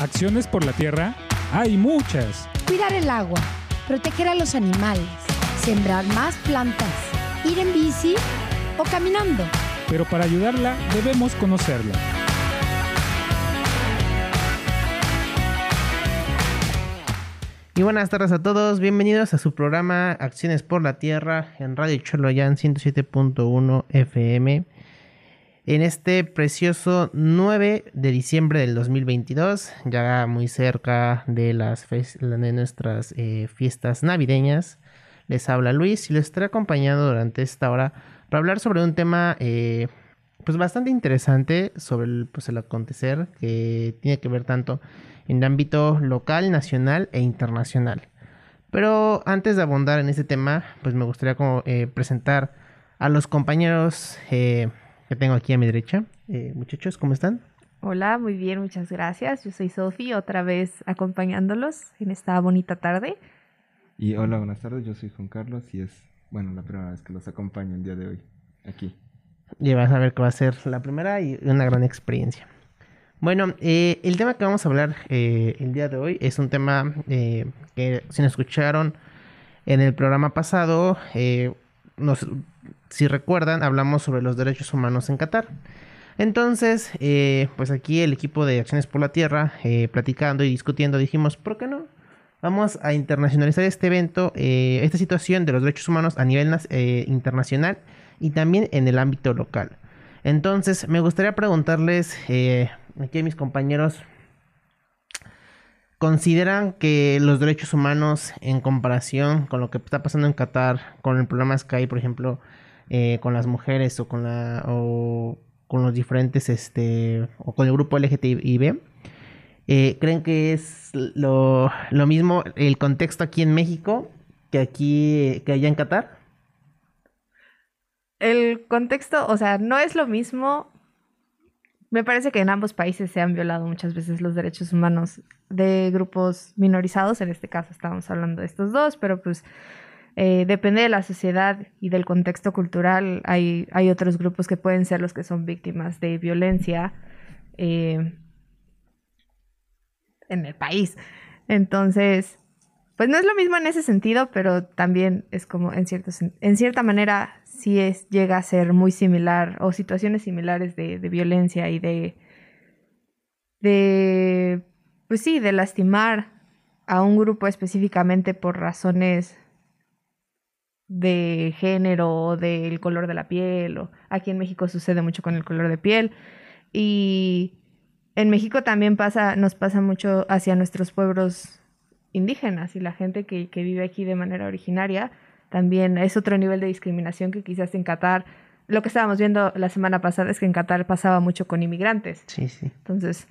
Acciones por la tierra hay muchas. Cuidar el agua, proteger a los animales, sembrar más plantas, ir en bici o caminando. Pero para ayudarla debemos conocerla. Y buenas tardes a todos, bienvenidos a su programa Acciones por la Tierra en Radio Choloyan 107.1 FM. En este precioso 9 de diciembre del 2022, ya muy cerca de, las de nuestras eh, fiestas navideñas, les habla Luis y les estaré acompañando durante esta hora para hablar sobre un tema eh, pues bastante interesante sobre el, pues, el acontecer que tiene que ver tanto en el ámbito local, nacional e internacional. Pero antes de abundar en este tema, pues me gustaría eh, presentar a los compañeros que tengo aquí a mi derecha. Eh, muchachos, ¿cómo están? Hola, muy bien, muchas gracias. Yo soy Sofi, otra vez acompañándolos en esta bonita tarde. Y hola, buenas tardes, yo soy Juan Carlos y es, bueno, la primera vez que los acompaño el día de hoy, aquí. Y vas a ver que va a ser la primera y una gran experiencia. Bueno, eh, el tema que vamos a hablar eh, el día de hoy es un tema eh, que si nos escucharon en el programa pasado, si recuerdan, hablamos sobre los derechos humanos en Qatar. Entonces, pues aquí el equipo de Acciones por la Tierra, platicando y discutiendo, dijimos, ¿por qué no? Vamos a internacionalizar este evento, esta situación de los derechos humanos a nivel internacional y también en el ámbito local. Entonces, me gustaría preguntarles aquí mis compañeros consideran que los derechos humanos en comparación con lo que está pasando en Qatar, con el problema que por ejemplo, eh, con las mujeres o con la o con los diferentes este o con el grupo LGTBI, eh, creen que es lo, lo mismo el contexto aquí en México que aquí que allá en Qatar. El contexto, o sea, no es lo mismo me parece que en ambos países se han violado muchas veces los derechos humanos de grupos minorizados, en este caso estamos hablando de estos dos, pero pues eh, depende de la sociedad y del contexto cultural, hay, hay otros grupos que pueden ser los que son víctimas de violencia eh, en el país. Entonces, pues no es lo mismo en ese sentido, pero también es como en, cierto, en cierta manera sí es, llega a ser muy similar o situaciones similares de, violencia y de, de, pues sí, de lastimar a un grupo específicamente por razones de género o del color de la piel. O aquí en México sucede mucho con el color de piel. Y en México también pasa, nos pasa mucho hacia nuestros pueblos indígenas y la gente que, que vive aquí de manera originaria también es otro nivel de discriminación que quizás en Qatar, lo que estábamos viendo la semana pasada es que en Qatar pasaba mucho con inmigrantes. Sí, sí. Entonces,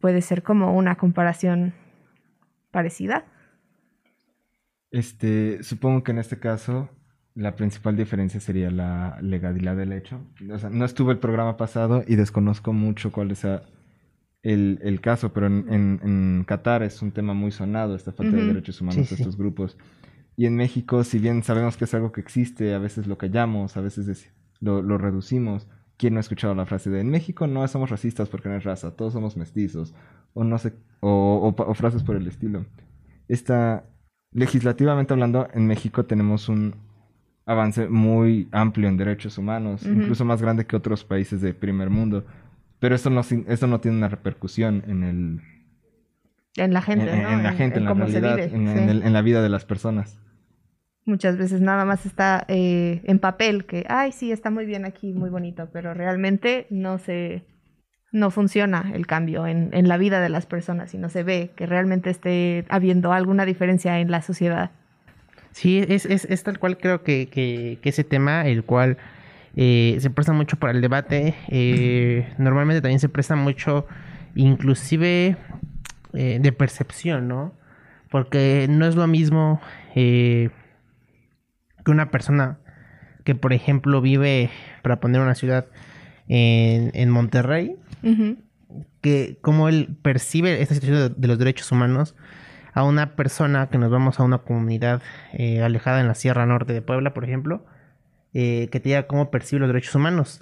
puede ser como una comparación parecida. Este, supongo que en este caso la principal diferencia sería la legalidad del hecho. O sea, no estuve el programa pasado y desconozco mucho cuál es el, el caso, pero en, en, Qatar es un tema muy sonado, esta falta de derechos humanos de estos grupos. Y en México, si bien sabemos que es algo que existe, a veces lo callamos, a veces lo, lo, reducimos. ¿Quién no ha escuchado la frase de en México no somos racistas porque no es raza, todos somos mestizos? O no sé, o, o, frases por el estilo. Esta, legislativamente hablando, en México tenemos un avance muy amplio en derechos humanos, incluso más grande que otros países de primer mundo. Pero esto no, esto no tiene una repercusión en el... En la gente, en, ¿no? En, la gente, en, la realidad, en la vida de las personas. Muchas veces nada más está eh, en papel, que, ay, sí, está muy bien aquí, muy bonito, pero realmente no se, no funciona el cambio en, en la vida de las personas y no se ve que realmente esté habiendo alguna diferencia en la sociedad. Sí, es, es, es tal cual creo que, que, que ese tema, el cual eh, se presta mucho para el debate, eh, normalmente también se presta mucho, inclusive de percepción, ¿no? Porque no es lo mismo que una persona que, por ejemplo, vive, para poner una ciudad, en, en Monterrey, que como él percibe esta situación de, los derechos humanos a una persona que nos vamos a una comunidad eh, alejada en la Sierra Norte de Puebla, por ejemplo, eh, que te diga cómo percibe los derechos humanos.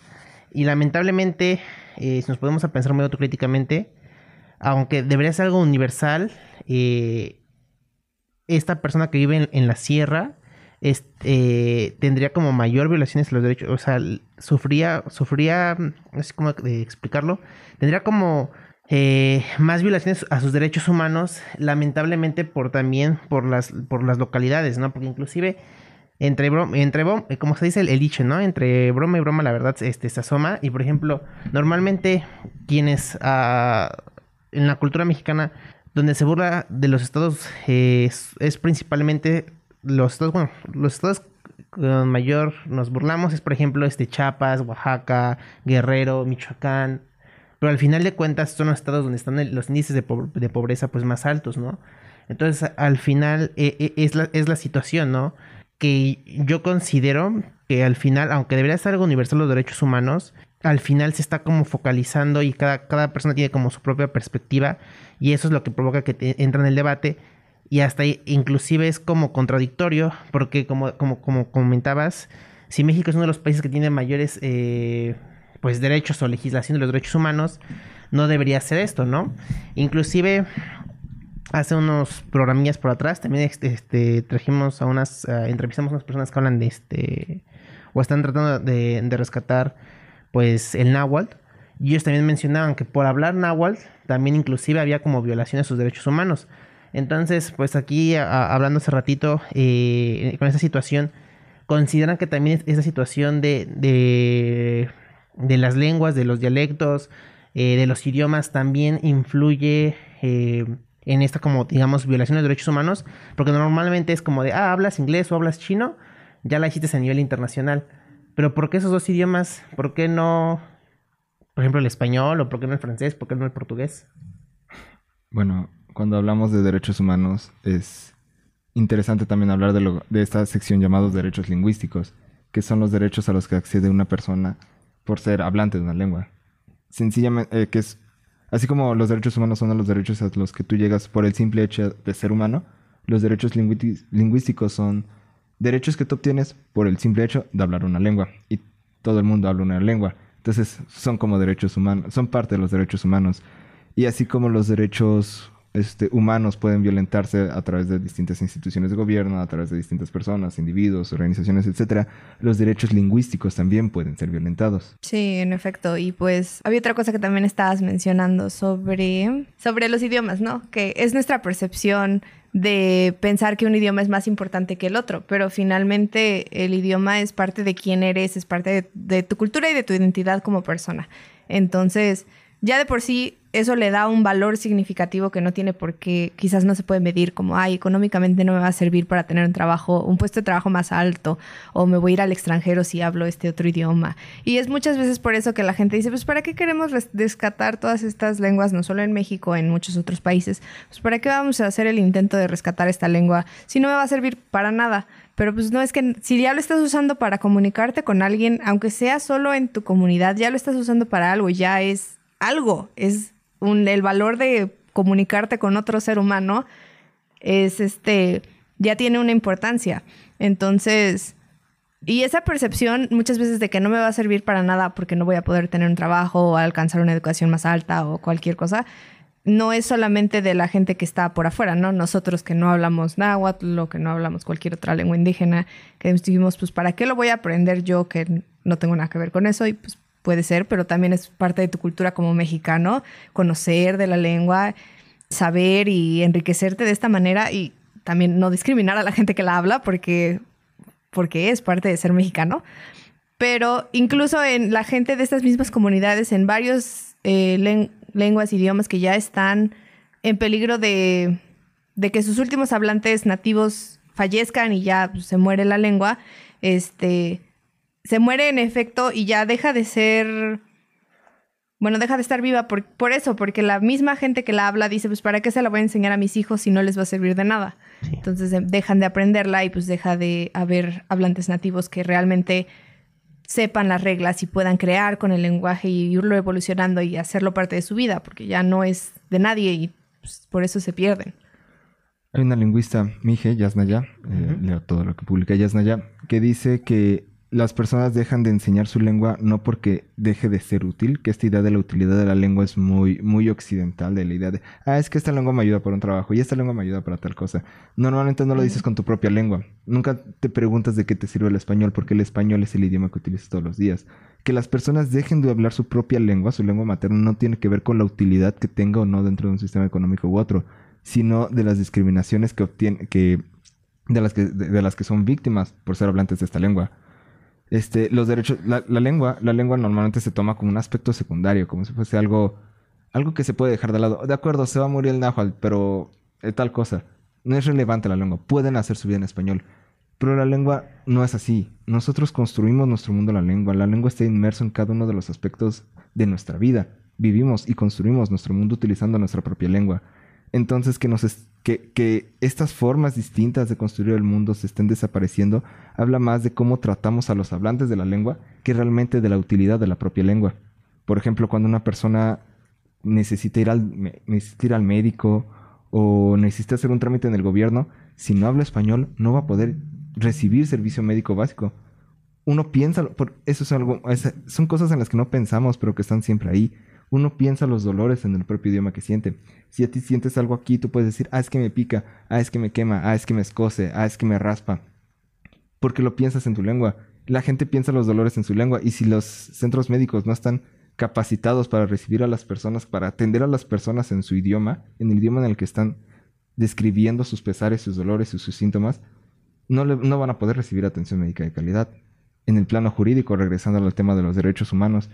Y lamentablemente, eh, si nos podemos a pensar muy autocríticamente, aunque debería ser algo universal, eh, esta persona que vive en, la sierra este, tendría como mayor violaciones de los derechos, o sea, sufría, sufría, no sé cómo explicarlo, tendría como más violaciones a sus derechos humanos, lamentablemente por también por las, por las localidades, ¿no? Porque inclusive entre broma, entre eh, como se dice el, dicho, ¿no? Entre broma y broma la verdad este, se asoma y por ejemplo, normalmente quienes ah, en la cultura mexicana donde se burla de los estados eh, es, principalmente los estados, bueno, los estados con mayor nos burlamos es por ejemplo este Chiapas, Oaxaca, Guerrero, Michoacán, pero al final de cuentas son los estados donde están los índices de, pobreza pues más altos, ¿no? Entonces al final e, e, es, la, es la situación, ¿no? Que yo considero que al final, aunque debería ser algo universal los derechos humanos, al final se está como focalizando y cada, cada persona tiene como su propia perspectiva y eso es lo que provoca que entra en el debate y hasta inclusive es como contradictorio porque como, como, como comentabas, si México es uno de los países que tiene mayores eh, pues derechos o legislación de los derechos humanos, no debería ser esto, ¿no? Inclusive hace unos programillas por atrás también este, este trajimos a unas, entrevistamos a unas personas que hablan de este, o están tratando de, rescatar pues el náhuatl. Y ellos también mencionaban que por hablar náhuatl también inclusive había como violaciones a sus derechos humanos. Entonces, pues aquí hablando hace ratito eh, con esta situación, consideran que también esa situación de de las lenguas, de los dialectos, eh, de los idiomas, también influye eh, en esta como, digamos, violación de derechos humanos, porque normalmente es como de, ah, hablas inglés o hablas chino, ya la hiciste a nivel internacional. Pero ¿por qué esos dos idiomas? ¿Por qué no, por ejemplo, el español o por qué no el francés? ¿Por qué no el portugués? Bueno, cuando hablamos de derechos humanos es interesante también hablar de, lo, de esta sección llamados derechos lingüísticos, que son los derechos a los que accede una persona por ser hablante de una lengua. Sencillamente, eh, que es, así como los derechos humanos son los derechos a los que tú llegas por el simple hecho de ser humano, los derechos lingüísticos son derechos que tú obtienes por el simple hecho de hablar una lengua. Y todo el mundo habla una lengua. Entonces son como derechos humanos, son parte de los derechos humanos. Y así como los derechos este, humanos pueden violentarse a través de distintas instituciones de gobierno, a través de distintas personas, individuos, organizaciones, etcétera, los derechos lingüísticos también pueden ser violentados. Sí, en efecto. Y pues había otra cosa que también estabas mencionando sobre, sobre los idiomas, ¿no? Que es nuestra percepción de pensar que un idioma es más importante que el otro, pero finalmente el idioma es parte de quién eres, es parte de, de tu cultura y de tu identidad como persona. Entonces, ya de por sí eso le da un valor significativo que no tiene por qué, quizás no se puede medir como, ay, económicamente no me va a servir para tener un trabajo, un puesto de trabajo más alto, o me voy a ir al extranjero si hablo este otro idioma. Y es muchas veces por eso que la gente dice, pues, ¿para qué queremos rescatar todas estas lenguas, no solo en México, en muchos otros países? Pues, ¿para qué vamos a hacer el intento de rescatar esta lengua si no me va a servir para nada? Pero pues no es que si ya lo estás usando para comunicarte con alguien, aunque sea solo en tu comunidad, ya lo estás usando para algo, ya es algo, es el valor de comunicarte con otro ser humano es este, ya tiene una importancia. Entonces, y esa percepción muchas veces de que no me va a servir para nada porque no voy a poder tener un trabajo o alcanzar una educación más alta o cualquier cosa, no es solamente de la gente que está por afuera, ¿no? Nosotros que no hablamos náhuatl o que no hablamos cualquier otra lengua indígena, que dijimos, pues, ¿para qué lo voy a aprender yo que no tengo nada que ver con eso? Y pues puede ser, pero también es parte de tu cultura como mexicano, conocer de la lengua, saber y enriquecerte de esta manera y también no discriminar a la gente que la habla porque, porque es parte de ser mexicano. Pero incluso en la gente de estas mismas comunidades, en varios eh, lenguas, idiomas que ya están en peligro de, de, que sus últimos hablantes nativos fallezcan y ya pues, se muere la lengua, este, se muere en efecto y ya deja de ser, bueno, deja de estar viva por, por, eso, porque la misma gente que la habla dice, pues, ¿para qué se la voy a enseñar a mis hijos si no les va a servir de nada? Entonces dejan de aprenderla y pues deja de haber hablantes nativos que realmente sepan las reglas y puedan crear con el lenguaje y irlo evolucionando y hacerlo parte de su vida, porque ya no es de nadie y pues, por eso se pierden. Hay una lingüista, Mije Yasnaya, eh, leo todo lo que publica Yasnaya, que dice que las personas dejan de enseñar su lengua no porque deje de ser útil, que esta idea de la utilidad de la lengua es muy, muy occidental, de la idea de, ah, es que esta lengua me ayuda para un trabajo y esta lengua me ayuda para tal cosa. Normalmente no lo dices con tu propia lengua. Nunca te preguntas de qué te sirve el español, porque el español es el idioma que utilizas todos los días. Que las personas dejen de hablar su propia lengua, su lengua materna, no tiene que ver con la utilidad que tenga o no dentro de un sistema económico u otro, sino de las discriminaciones que obtiene, que, de las que, de las que son víctimas por ser hablantes de esta lengua. Este, los derechos, la, lengua, la lengua normalmente se toma como un aspecto secundario, como si fuese algo, algo que se puede dejar de lado. De acuerdo, se va a morir el náhuatl, pero eh, tal cosa. No es relevante la lengua. Pueden hacer su vida en español. Pero la lengua no es así. Nosotros construimos nuestro mundo la lengua. La lengua está inmerso en cada uno de los aspectos de nuestra vida. Vivimos y construimos nuestro mundo utilizando nuestra propia lengua. Entonces, que, nos que, estas formas distintas de construir el mundo se estén desapareciendo, habla más de cómo tratamos a los hablantes de la lengua que realmente de la utilidad de la propia lengua. Por ejemplo, cuando una persona necesita ir al, necesita ir al médico o necesita hacer un trámite en el gobierno, si no habla español, no va a poder recibir servicio médico básico. Uno piensa, por, eso es algo, son cosas en las que no pensamos, pero que están siempre ahí uno piensa los dolores en el propio idioma que siente. Si a ti sientes algo aquí, tú puedes decir, ah, es que me pica, ah, es que me quema, ah, es que me escoce, ah, es que me raspa. Porque lo piensas en tu lengua. La gente piensa los dolores en su lengua y si los centros médicos no están capacitados para recibir a las personas, para atender a las personas en su idioma, en el idioma en el que están describiendo sus pesares, sus dolores y sus síntomas, no, no van a poder recibir atención médica de calidad. En el plano jurídico, regresando al tema de los derechos humanos,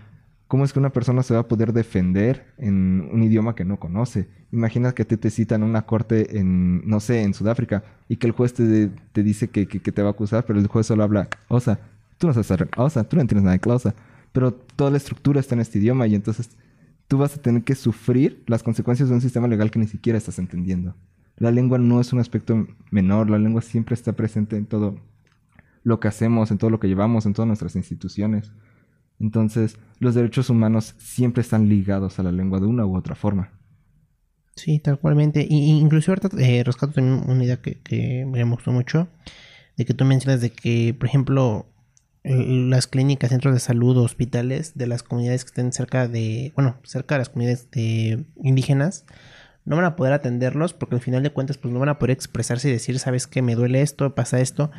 ¿Cómo es que una persona se va a poder defender en un idioma que no conoce? Imagina que te, te citan en una corte en, no sé, en Sudáfrica y que el juez te, te dice que, que, te va a acusar, pero el juez solo habla Osa. Tú no sabes Osa, tú no entiendes nada de Osa. Pero toda la estructura está en este idioma y entonces tú vas a tener que sufrir las consecuencias de un sistema legal que ni siquiera estás entendiendo. La lengua no es un aspecto menor, la lengua siempre está presente en todo lo que hacemos, en todo lo que llevamos, en todas nuestras instituciones. Entonces, los derechos humanos siempre están ligados a la lengua de una u otra forma. Sí, tal cualmente. Y, incluso ahorita eh, rescato también una idea que, me gustó mucho, de que tú mencionas de que, por ejemplo, las clínicas, centros de salud, hospitales de las comunidades que estén cerca de, bueno, cerca de las comunidades de indígenas, no van a poder atenderlos porque al final de cuentas pues no van a poder expresarse y decir, sabes que me duele esto, pasa esto.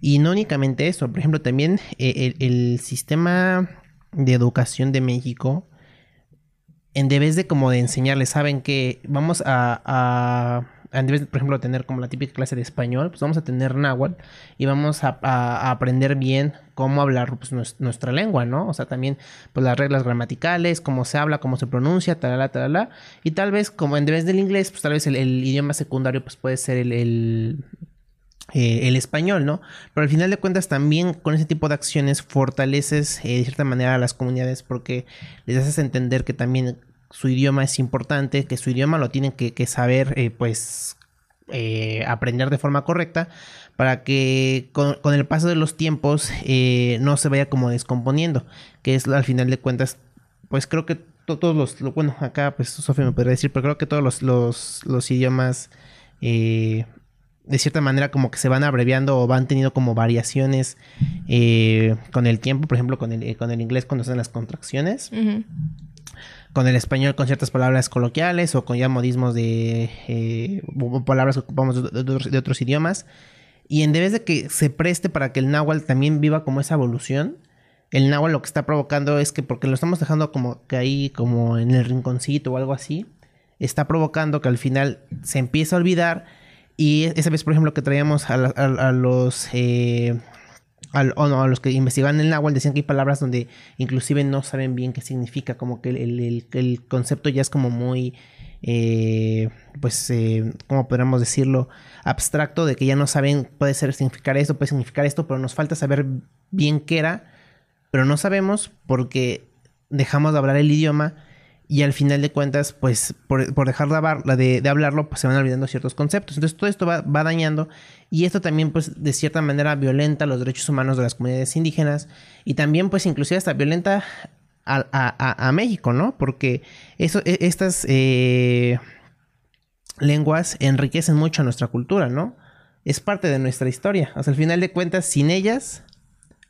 Y no únicamente eso, por ejemplo, también eh, el, sistema de educación de México, en vez de como de enseñarles, saben que vamos a en vez de, por ejemplo, tener como la típica clase de español, pues vamos a tener náhuatl y vamos a, aprender bien cómo hablar pues, nuestra lengua, ¿no? O sea, también pues las reglas gramaticales, cómo se habla, cómo se pronuncia, talala, talala. Y tal vez, como en vez del inglés, pues tal vez el, idioma secundario pues puede ser el, eh, el español, ¿no? Pero al final de cuentas también con ese tipo de acciones fortaleces eh, de cierta manera a las comunidades porque les haces entender que también su idioma es importante, que su idioma lo tienen que, saber, eh, pues, eh, aprender de forma correcta para que con, el paso de los tiempos eh, no se vaya como descomponiendo, que es al final de cuentas, pues creo que todos los, bueno, acá pues Sofía me podría decir, pero creo que todos los, los, idiomas de cierta manera como que se van abreviando o van teniendo como variaciones con el tiempo, por ejemplo con el, con el inglés cuando las contracciones con el español con ciertas palabras coloquiales o con ya modismos de eh, palabras que ocupamos de, otros idiomas. Y en vez de que se preste para que el náhuatl también viva como esa evolución, el náhuatl lo que está provocando es que porque lo estamos dejando como que ahí como en el rinconcito o algo así, está provocando que al final se empiece a olvidar y esa vez, por ejemplo, que traíamos a, los eh, o no, a los que investigaban el náhuatl decían que hay palabras donde inclusive no saben bien qué significa, como que el, concepto ya es como muy, eh, pues, eh, ¿cómo podríamos decirlo? Abstracto, de que ya no saben, puede ser significar esto, puede significar esto, pero nos falta saber bien qué era, pero no sabemos porque dejamos de hablar el idioma y al final de cuentas, pues por, dejar de, de, hablarlo, pues se van olvidando ciertos conceptos. Entonces todo esto va, dañando y esto también pues de cierta manera violenta los derechos humanos de las comunidades indígenas y también pues inclusive hasta violenta a, México, ¿no? Porque eso, e, estas eh, lenguas enriquecen mucho a nuestra cultura, ¿no? Es parte de nuestra historia. Hasta el final de cuentas, sin ellas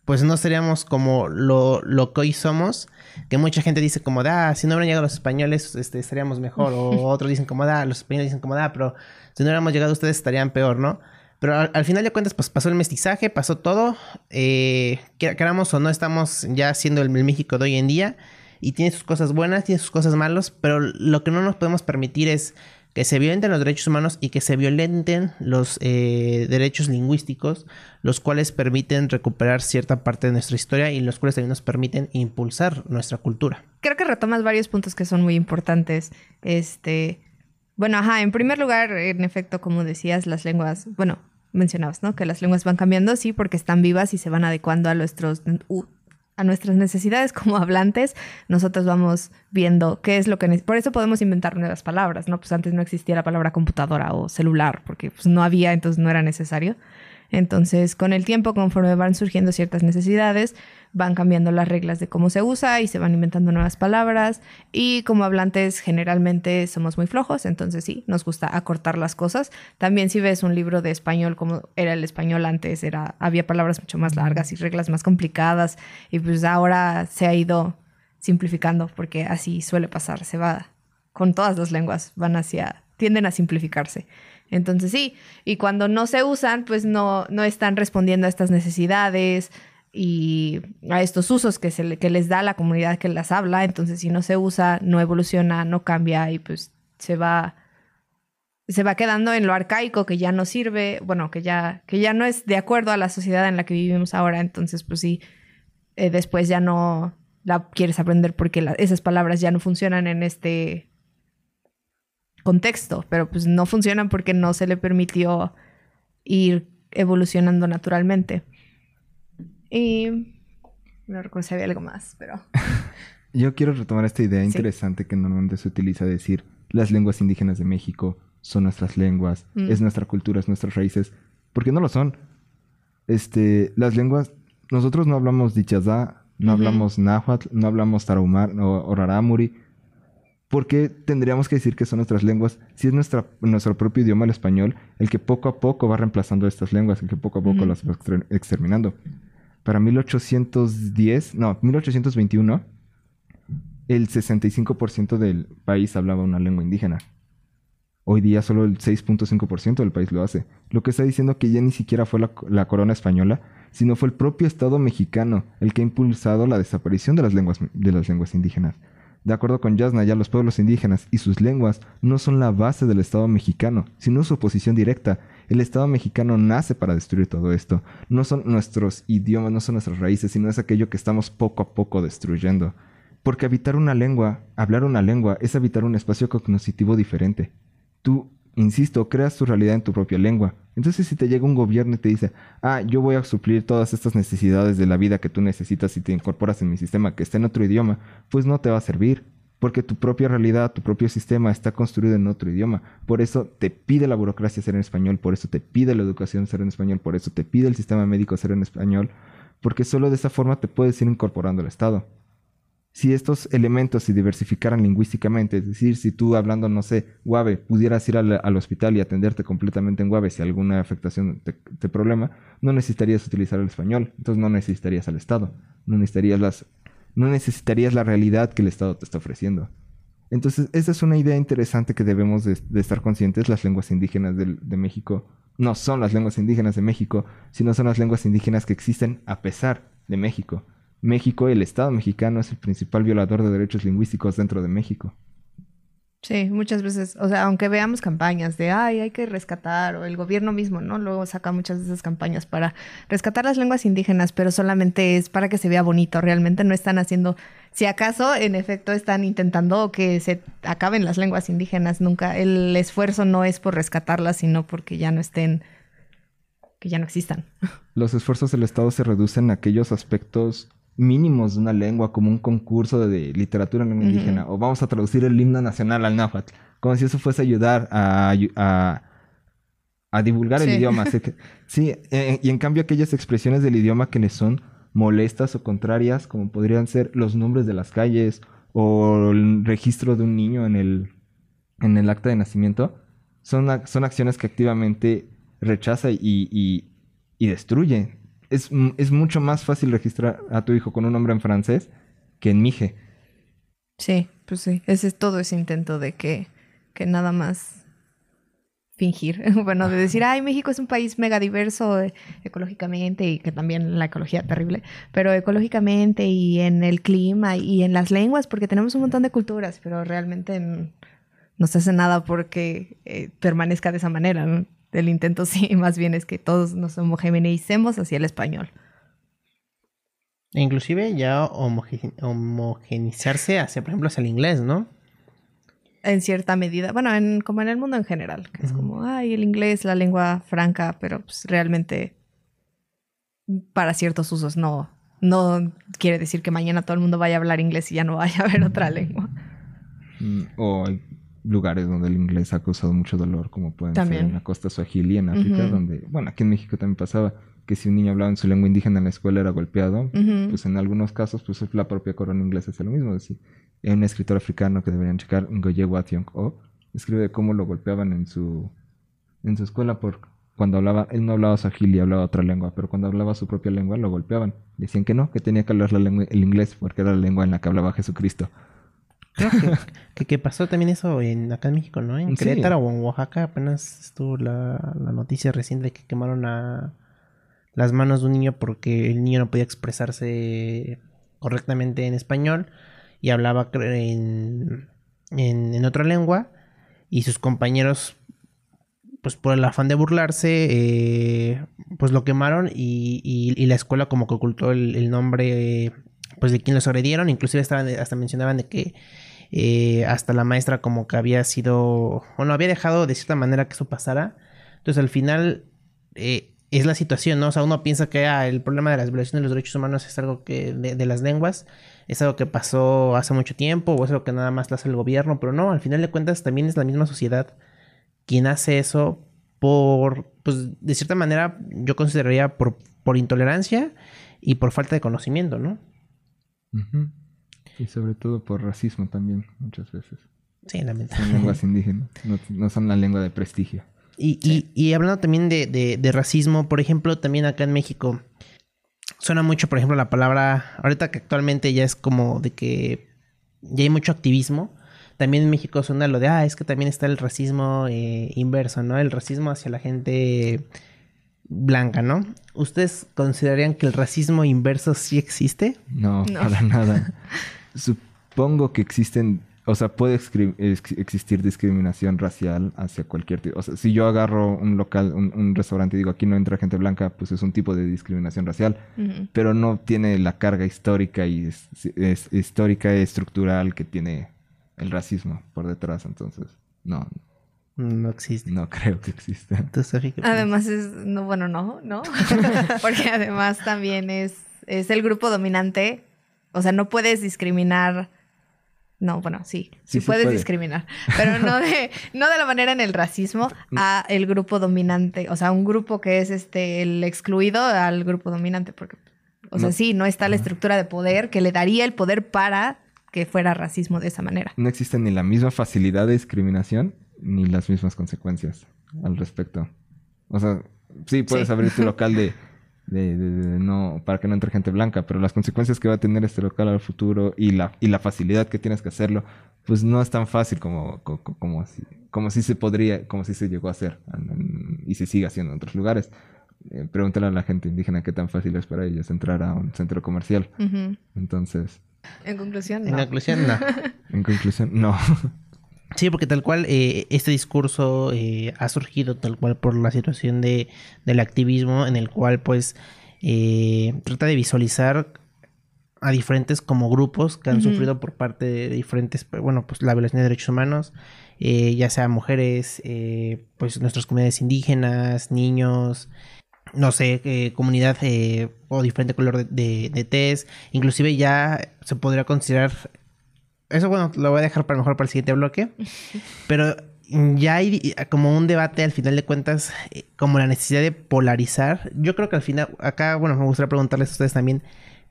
pues no seríamos como lo, lo que hoy somos, que mucha gente dice como, da, si no hubieran llegado los españoles, este, estaríamos mejor, o otros dicen como, da, los españoles dicen como, da, pero si no hubiéramos llegado ustedes estarían peor, ¿no? Pero al, final de cuentas, pues pasó el mestizaje, pasó todo, eh, queramos o no, estamos ya siendo el, el México de hoy en día, y tiene sus cosas buenas, tiene sus cosas malas, pero lo que no nos podemos permitir es que se violenten los derechos humanos y que se violenten los eh, derechos lingüísticos, los cuales permiten recuperar cierta parte de nuestra historia y los cuales también nos permiten impulsar nuestra cultura. Creo que retomas varios puntos que son muy importantes. Este, bueno, ajá, en primer lugar, en efecto, como decías, las lenguas, bueno, mencionabas, ¿no? Que las lenguas van cambiando, sí, porque están vivas y se van adecuando a nuestros a nuestras necesidades como hablantes, nosotros vamos viendo qué es lo que... Por eso podemos inventar nuevas palabras, ¿no? Pues antes no existía la palabra computadora o celular, porque pues, no había, entonces no era necesario. Entonces, con el tiempo, conforme van surgiendo ciertas necesidades, van cambiando las reglas de cómo se usa y se van inventando nuevas palabras. Y como hablantes, generalmente somos muy flojos, entonces sí, nos gusta acortar las cosas. También si ves un libro de español como era el español antes, era, había palabras mucho más largas y reglas más complicadas. Y pues ahora se ha ido simplificando porque así suele pasar, se va con todas las lenguas, van hacia, tienden a simplificarse. Entonces sí, y cuando no se usan, pues no, no están respondiendo a estas necesidades y a estos usos que, se que les da la comunidad que las habla. Entonces si no se usa, no evoluciona, no cambia y pues se va, se va quedando en lo arcaico que ya no sirve, bueno, que ya, que ya no es de acuerdo a la sociedad en la que vivimos ahora. Entonces pues sí, eh, después ya no la quieres aprender porque esas palabras ya no funcionan en este contexto, pero pues no funcionan porque no se le permitió ir evolucionando naturalmente. Y no recuerdo si había algo más, pero... Yo quiero retomar esta idea interesante que normalmente se utiliza decir las lenguas indígenas de México son nuestras lenguas, mm. es nuestra cultura, es nuestras raíces, porque no lo son. Este, las lenguas, nosotros no hablamos dichazá, no hablamos náhuatl, no hablamos tarahumar o, rarámuri, ¿Por qué tendríamos que decir que son nuestras lenguas si es nuestra, nuestro propio idioma, el español, el que poco a poco va reemplazando estas lenguas, el que poco a poco las va exterminando? Para 1810, no, 1821, el 65% del país hablaba una lengua indígena. Hoy día solo el 6.5% del país lo hace. Lo que está diciendo que ya ni siquiera fue la, la, corona española, sino fue el propio Estado mexicano el que ha impulsado la desaparición de las lenguas, de las lenguas indígenas. De acuerdo con Yasna, ya los pueblos indígenas y sus lenguas no son la base del Estado mexicano, sino su oposición directa. El Estado mexicano nace para destruir todo esto. No son nuestros idiomas, no son nuestras raíces, sino es aquello que estamos poco a poco destruyendo. Porque habitar una lengua, hablar una lengua, es habitar un espacio cognitivo diferente. Tú insisto, creas tu realidad en tu propia lengua. Entonces, si te llega un gobierno y te dice, ah, yo voy a suplir todas estas necesidades de la vida que tú necesitas y te incorporas en mi sistema que está en otro idioma, pues no te va a servir. Porque tu propia realidad, tu propio sistema está construido en otro idioma. Por eso te pide la burocracia ser en español, por eso te pide la educación ser en español, por eso te pide el sistema médico ser en español, porque solo de esa forma te puedes ir incorporando al Estado si estos elementos se diversificaran lingüísticamente, es decir, si tú hablando, no sé, guave, pudieras ir al, hospital y atenderte completamente en guave si alguna afectación te, problema, no necesitarías utilizar el español, entonces no necesitarías al Estado, no necesitarías, las, no necesitarías la realidad que el Estado te está ofreciendo. Entonces, esa es una idea interesante que debemos de, estar conscientes. Las lenguas indígenas de, de México no son las lenguas indígenas de México, sino son las lenguas indígenas que existen a pesar de México. México, el Estado mexicano es el principal violador de derechos lingüísticos dentro de México. Sí, muchas veces, o sea, aunque veamos campañas de, ay, hay que rescatar, o el gobierno mismo, ¿no? Luego saca muchas de esas campañas para rescatar las lenguas indígenas, pero solamente es para que se vea bonito, realmente no están haciendo, si acaso, en efecto, están intentando que se acaben las lenguas indígenas, nunca, el esfuerzo no es por rescatarlas, sino porque ya no estén, que ya no existan. Los esfuerzos del Estado se reducen a aquellos aspectos mínimos de una lengua, como un concurso de, literatura en lengua indígena, o vamos a traducir el himno nacional al náhuatl, como si eso fuese ayudar a, a, divulgar el idioma. sí, eh, y en cambio aquellas expresiones del idioma que le son molestas o contrarias, como podrían ser los nombres de las calles o el registro de un niño en el, en el acta de nacimiento, son, son acciones que activamente rechaza y, y, y destruye es, es mucho más fácil registrar a tu hijo con un nombre en francés que en Mije. Sí, pues sí. Ese es todo ese intento de que, que nada más fingir. Bueno, de decir, ay, México es un país mega diverso eh, ecológicamente y que también la ecología terrible, pero ecológicamente y en el clima y en las lenguas, porque tenemos un montón de culturas, pero realmente no se hace nada porque eh, permanezca de esa manera. ¿no? El intento sí, más bien es que todos nos homogeneicemos hacia el español. Inclusive ya homoge- homogenizarse hacia, por ejemplo, hacia el inglés, ¿no? En cierta medida, bueno, en, como en el mundo en general, que es como, ay, el inglés, la lengua franca, pero pues realmente para ciertos usos no, no quiere decir que mañana todo el mundo vaya a hablar inglés y ya no vaya a haber otra lengua. Mm, O lugares donde el inglés ha causado mucho dolor, como pueden También. ser en la costa suajili en África, donde, bueno, aquí en México también pasaba que si un niño hablaba en su lengua indígena en la escuela era golpeado. Pues en algunos casos, pues la propia corona inglesa hace lo mismo. Es decir, hay un escritor africano que deberían checar, Ngoye Wathionk O, escribe cómo lo golpeaban en su, en su escuela por cuando hablaba, él no hablaba suajili, hablaba otra lengua, pero cuando hablaba su propia lengua lo golpeaban. Decían que no, que tenía que hablar la lengua, el inglés porque era la lengua en la que hablaba Jesucristo. Creo que, que, que pasó también eso en acá en México, ¿no? En Sí. Querétaro o en Oaxaca apenas estuvo la, la noticia reciente de que quemaron a las manos de un niño porque el niño no podía expresarse correctamente en español y hablaba en, en, en otra lengua y sus compañeros pues por el afán de burlarse eh, pues lo quemaron y, y- y la escuela como que ocultó el, el nombre pues de quien los agredieron inclusive estaban hasta mencionaban de que eh, hasta la maestra como que había sido o no había dejado de cierta manera que eso pasara entonces al final eh, es la situación, ¿no? O sea, uno piensa que ah, el problema de las violaciones de los derechos humanos es algo que de, de las lenguas, es algo que pasó hace mucho tiempo o es algo que nada más lo hace el gobierno, pero no, al final de cuentas también es la misma sociedad quien hace eso por, pues de cierta manera yo consideraría por, por intolerancia y por falta de conocimiento, ¿no? Y sobre todo por racismo también, muchas veces. Sí, Son lamentablemente. lenguas indígenas, no, no son la lengua de prestigio. Y, y- y hablando también de, de- de racismo, por ejemplo, también acá en México suena mucho, por ejemplo, la palabra, ahorita que actualmente ya es como de que ya hay mucho activismo, también en México suena lo de, ah, es que también está el racismo eh, inverso, ¿no? El racismo hacia la gente blanca, ¿no? ¿Ustedes considerarían que el racismo inverso sí existe? No, No. para nada. Supongo que existen, o sea, puede existir discriminación racial hacia cualquier tipo. O sea, si yo agarro un local, un, un restaurante y digo aquí no entra gente blanca, pues es un tipo de discriminación racial, pero no tiene la carga histórica y es, es- histórica y estructural que tiene el racismo por detrás. Entonces, no, No existe. no creo que exista. Además es, no, bueno, no, no, porque además también es, es el grupo dominante, o sea, no puedes discriminar, no, bueno, sí, sí, puedes puede. discriminar, pero no de, no de la manera en el racismo a el grupo dominante, o sea, un grupo que es este, el excluido al grupo dominante, porque, o sea, No. sí, no está la estructura de poder que le daría el poder para que fuera racismo de esa manera. No existe ni la misma facilidad de discriminación ni las mismas consecuencias al respecto. O sea, sí puedes Sí. abrir tu local de, de- de- de no para que no entre gente blanca, pero las consecuencias que va a tener este local al futuro y la y la facilidad que tienes que hacerlo, pues no es tan fácil como co- co- como, si como si se podría, como si se llegó a hacer en- en- y se sigue haciendo en otros lugares. Eh, pregúntale a la gente indígena qué tan fácil es para ellos entrar a un centro comercial. Entonces, En conclusión, En no. conclusión, no. en conclusión, no. Sí, porque tal cual eh, este discurso eh, ha surgido tal cual por la situación de, del activismo en el cual pues eh, trata de visualizar a diferentes como grupos que han sufrido por parte de diferentes, pues, bueno, pues la violación de derechos humanos, eh, ya sea mujeres, pues nuestras comunidades indígenas, niños, no sé, eh, comunidad eh, o diferente color de, de, de tez, inclusive ya se podría considerar eso, bueno, lo voy a dejar para mejor para el siguiente bloque. Pero ya hay como un debate al final de cuentas, eh, como la necesidad de polarizar. Yo creo que al final, acá, bueno, me gustaría preguntarles a ustedes también.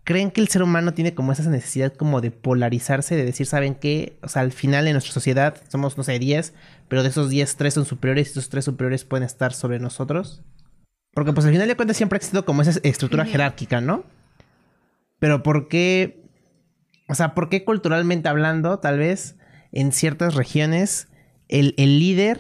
¿Creen que el ser humano tiene como esa necesidad como de polarizarse, de decir, ¿saben qué? O sea, al final en nuestra sociedad somos, no sé, 10, pero de esos 10, 3 son superiores y esos 3 superiores pueden estar sobre nosotros. Porque pues al final de cuentas siempre ha existido como esa estructura jerárquica, ¿no? Pero ¿por qué? O sea, ¿por qué culturalmente hablando, tal vez en ciertas regiones, el, el líder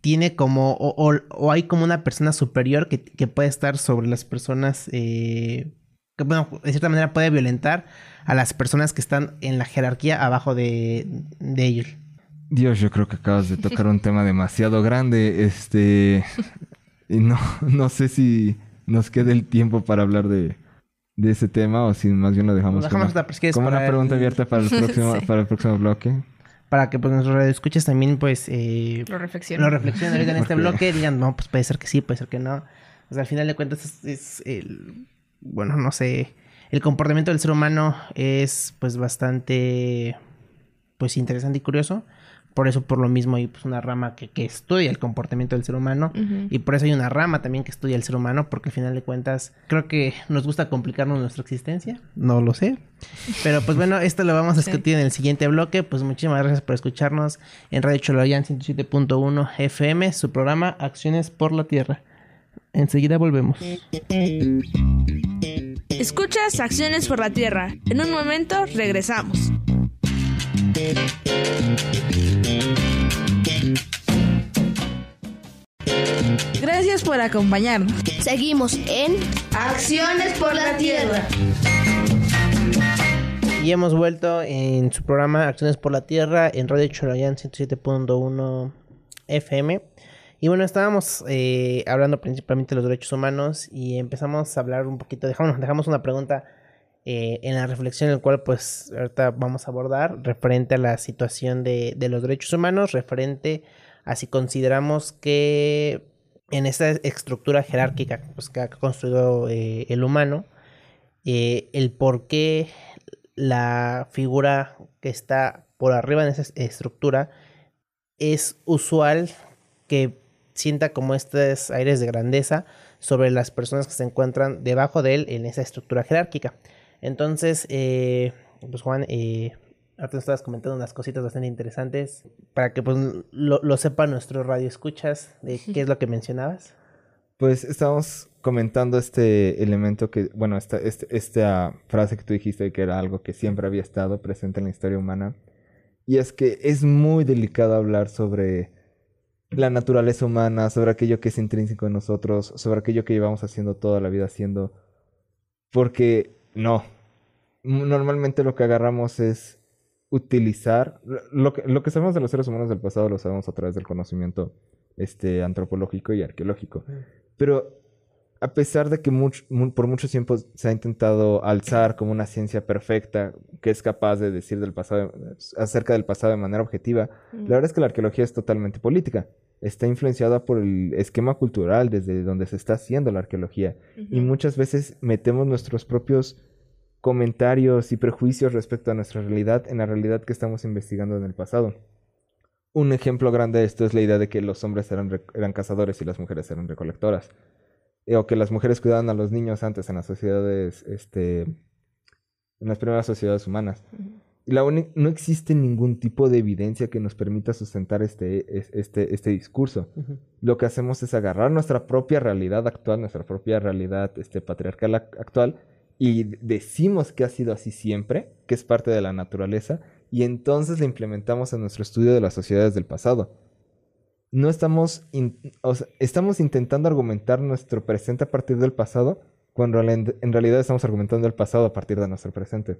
tiene como, o, o- hay como una persona superior que, que puede estar sobre las personas, eh, que bueno, de cierta manera puede violentar a las personas que están en la jerarquía abajo de, de ellos? Dios, yo creo que acabas de tocar un tema demasiado grande. Este. Y no, no sé si nos quede el tiempo para hablar de, de ese tema o si más bien lo dejamos, Lo dejamos como, hasta, pues, ¿quieres como una para pregunta el- abierta para el próximo, Sí. para el próximo bloque. Para que pues nuestros radioescuchas también pues eh, Lo reflexiono. lo reflexionen ahorita en este bloque, digan, no, pues puede ser que sí, puede ser que no. O sea, al final de cuentas es, es el, bueno, no sé, el comportamiento del ser humano es pues bastante, pues interesante y curioso. Por eso, por lo mismo, hay pues una rama que, que estudia el comportamiento del ser humano. Y por eso hay una rama también que estudia el ser humano, porque al final de cuentas creo que nos gusta complicarnos nuestra existencia. No lo sé. Pero pues bueno, esto lo vamos a Sí. discutir en el siguiente bloque. Pues muchísimas gracias por escucharnos en Radio Choloyán 107.1 FM, su programa Acciones por la Tierra. Enseguida volvemos. Escuchas Acciones por la Tierra. En un momento regresamos. Gracias por acompañarnos. Seguimos en Acciones por la Tierra. Y hemos vuelto en su programa Acciones por la Tierra en Radio Choloyán 107.1 FM. Y bueno, estábamos eh, hablando principalmente de los derechos humanos y empezamos a hablar un poquito, dejamos, dejamos una pregunta eh, en la reflexión, en el cual pues ahorita vamos a abordar referente a la situación de, los derechos humanos, referente a si consideramos que en esta estructura jerárquica pues, que ha construido eh, el humano, eh, el por qué la figura que está por arriba en esa es- estructura es usual que sienta como estos aires de grandeza sobre las personas que se encuentran debajo de él en esa estructura jerárquica. Entonces, eh, pues Juan, eh, ahorita nos estabas comentando unas cositas bastante interesantes para que pues lo, lo sepa nuestro radio escuchas de qué es lo que mencionabas. Pues estábamos comentando este elemento que, bueno, esta, este- esta frase que tú dijiste que era algo que siempre había estado presente en la historia humana. Y es que es muy delicado hablar sobre la naturaleza humana, sobre aquello que es intrínseco en nosotros, sobre aquello que llevamos haciendo toda la vida haciendo. Porque no. Normalmente lo que agarramos es utilizar lo que, lo que sabemos de los seres humanos del pasado lo sabemos a través del conocimiento este antropológico y arqueológico. Pero a pesar de que much- mu- por mucho tiempo se ha intentado alzar como una ciencia perfecta que es capaz de decir del pasado acerca del pasado de manera objetiva, la verdad es que la arqueología es totalmente política. Está influenciada por el esquema cultural desde donde se está haciendo la arqueología. Y muchas veces metemos nuestros propios comentarios y prejuicios respecto a nuestra realidad en la realidad que estamos investigando en el pasado. Un ejemplo grande de esto es la idea de que los hombres eran cazadores y las mujeres eran recolectoras. O que las mujeres cuidaban a los niños antes en las sociedades, este, en las primeras sociedades humanas. Y la uni- no existe ningún tipo de evidencia que nos permita sustentar este, es- este, este discurso. Lo que hacemos es agarrar nuestra propia realidad actual, nuestra propia realidad este, patriarcal ac- actual, y decimos que ha sido así siempre, que es parte de la naturaleza, y entonces la implementamos en nuestro estudio de las sociedades del pasado. No estamos, in- o sea, estamos intentando argumentar nuestro presente a partir del pasado, cuando en realidad estamos argumentando el pasado a partir de nuestro presente.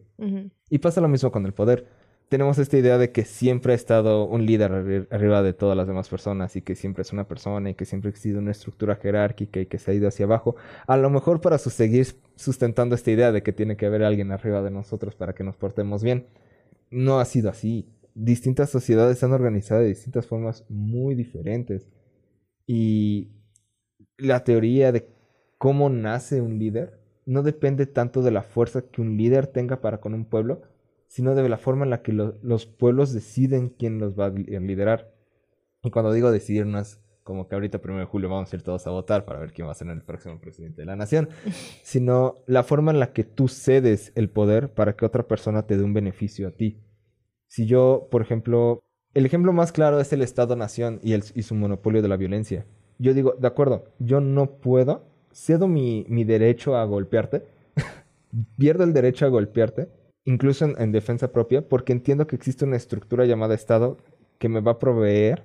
Y pasa lo mismo con el poder. Tenemos esta idea de que siempre ha estado un líder arri- arriba de todas las demás personas y que siempre es una persona y que siempre ha existido una estructura jerárquica y que se ha ido hacia abajo. A lo mejor para sus- seguir sustentando esta idea de que tiene que haber alguien arriba de nosotros para que nos portemos bien. No ha sido así. Distintas sociedades se han organizado de distintas formas muy diferentes. Y la teoría de cómo nace un líder no depende tanto de la fuerza que un líder tenga para con un pueblo, sino de la forma en la que lo- los pueblos deciden quién los va a li- a liderar. Y cuando digo decidir, no es como que ahorita primero de julio vamos a ir todos a votar para ver quién va a ser el próximo presidente de la nación, sino la forma en la que tú cedes el poder para que otra persona te dé un beneficio a ti. Si yo, por ejemplo, el ejemplo más claro es el Estado-Nación y, el- y su monopolio de la violencia. yo digo, de acuerdo, yo no puedo, cedo mi, mi derecho a golpearte, pierdo el derecho a golpearte, incluso en, en defensa propia, porque entiendo que existe una estructura llamada Estado que me va a proveer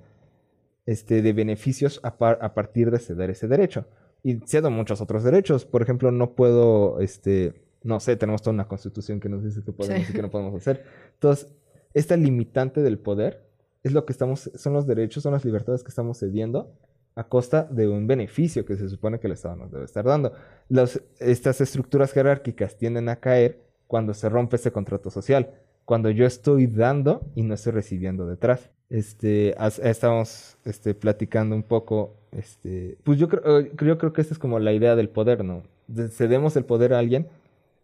este, de beneficios a, par- a partir de ceder ese derecho. Y cedo muchos otros derechos. Por ejemplo, no puedo, este, no sé, tenemos toda una constitución que nos dice que podemos Sí. y que no podemos hacer. Entonces, esta limitante del poder es lo que estamos, son los derechos, son las libertades que estamos cediendo a costa de un beneficio que se supone que el Estado nos debe estar dando. Estas estructuras jerárquicas tienden a caer cuando se rompe ese contrato social, cuando yo estoy dando y no estoy recibiendo detrás. Este, estamos este, platicando un poco, este, pues yo creo, yo creo que esta es como la idea del poder, ¿no? De- Cedemos el poder a alguien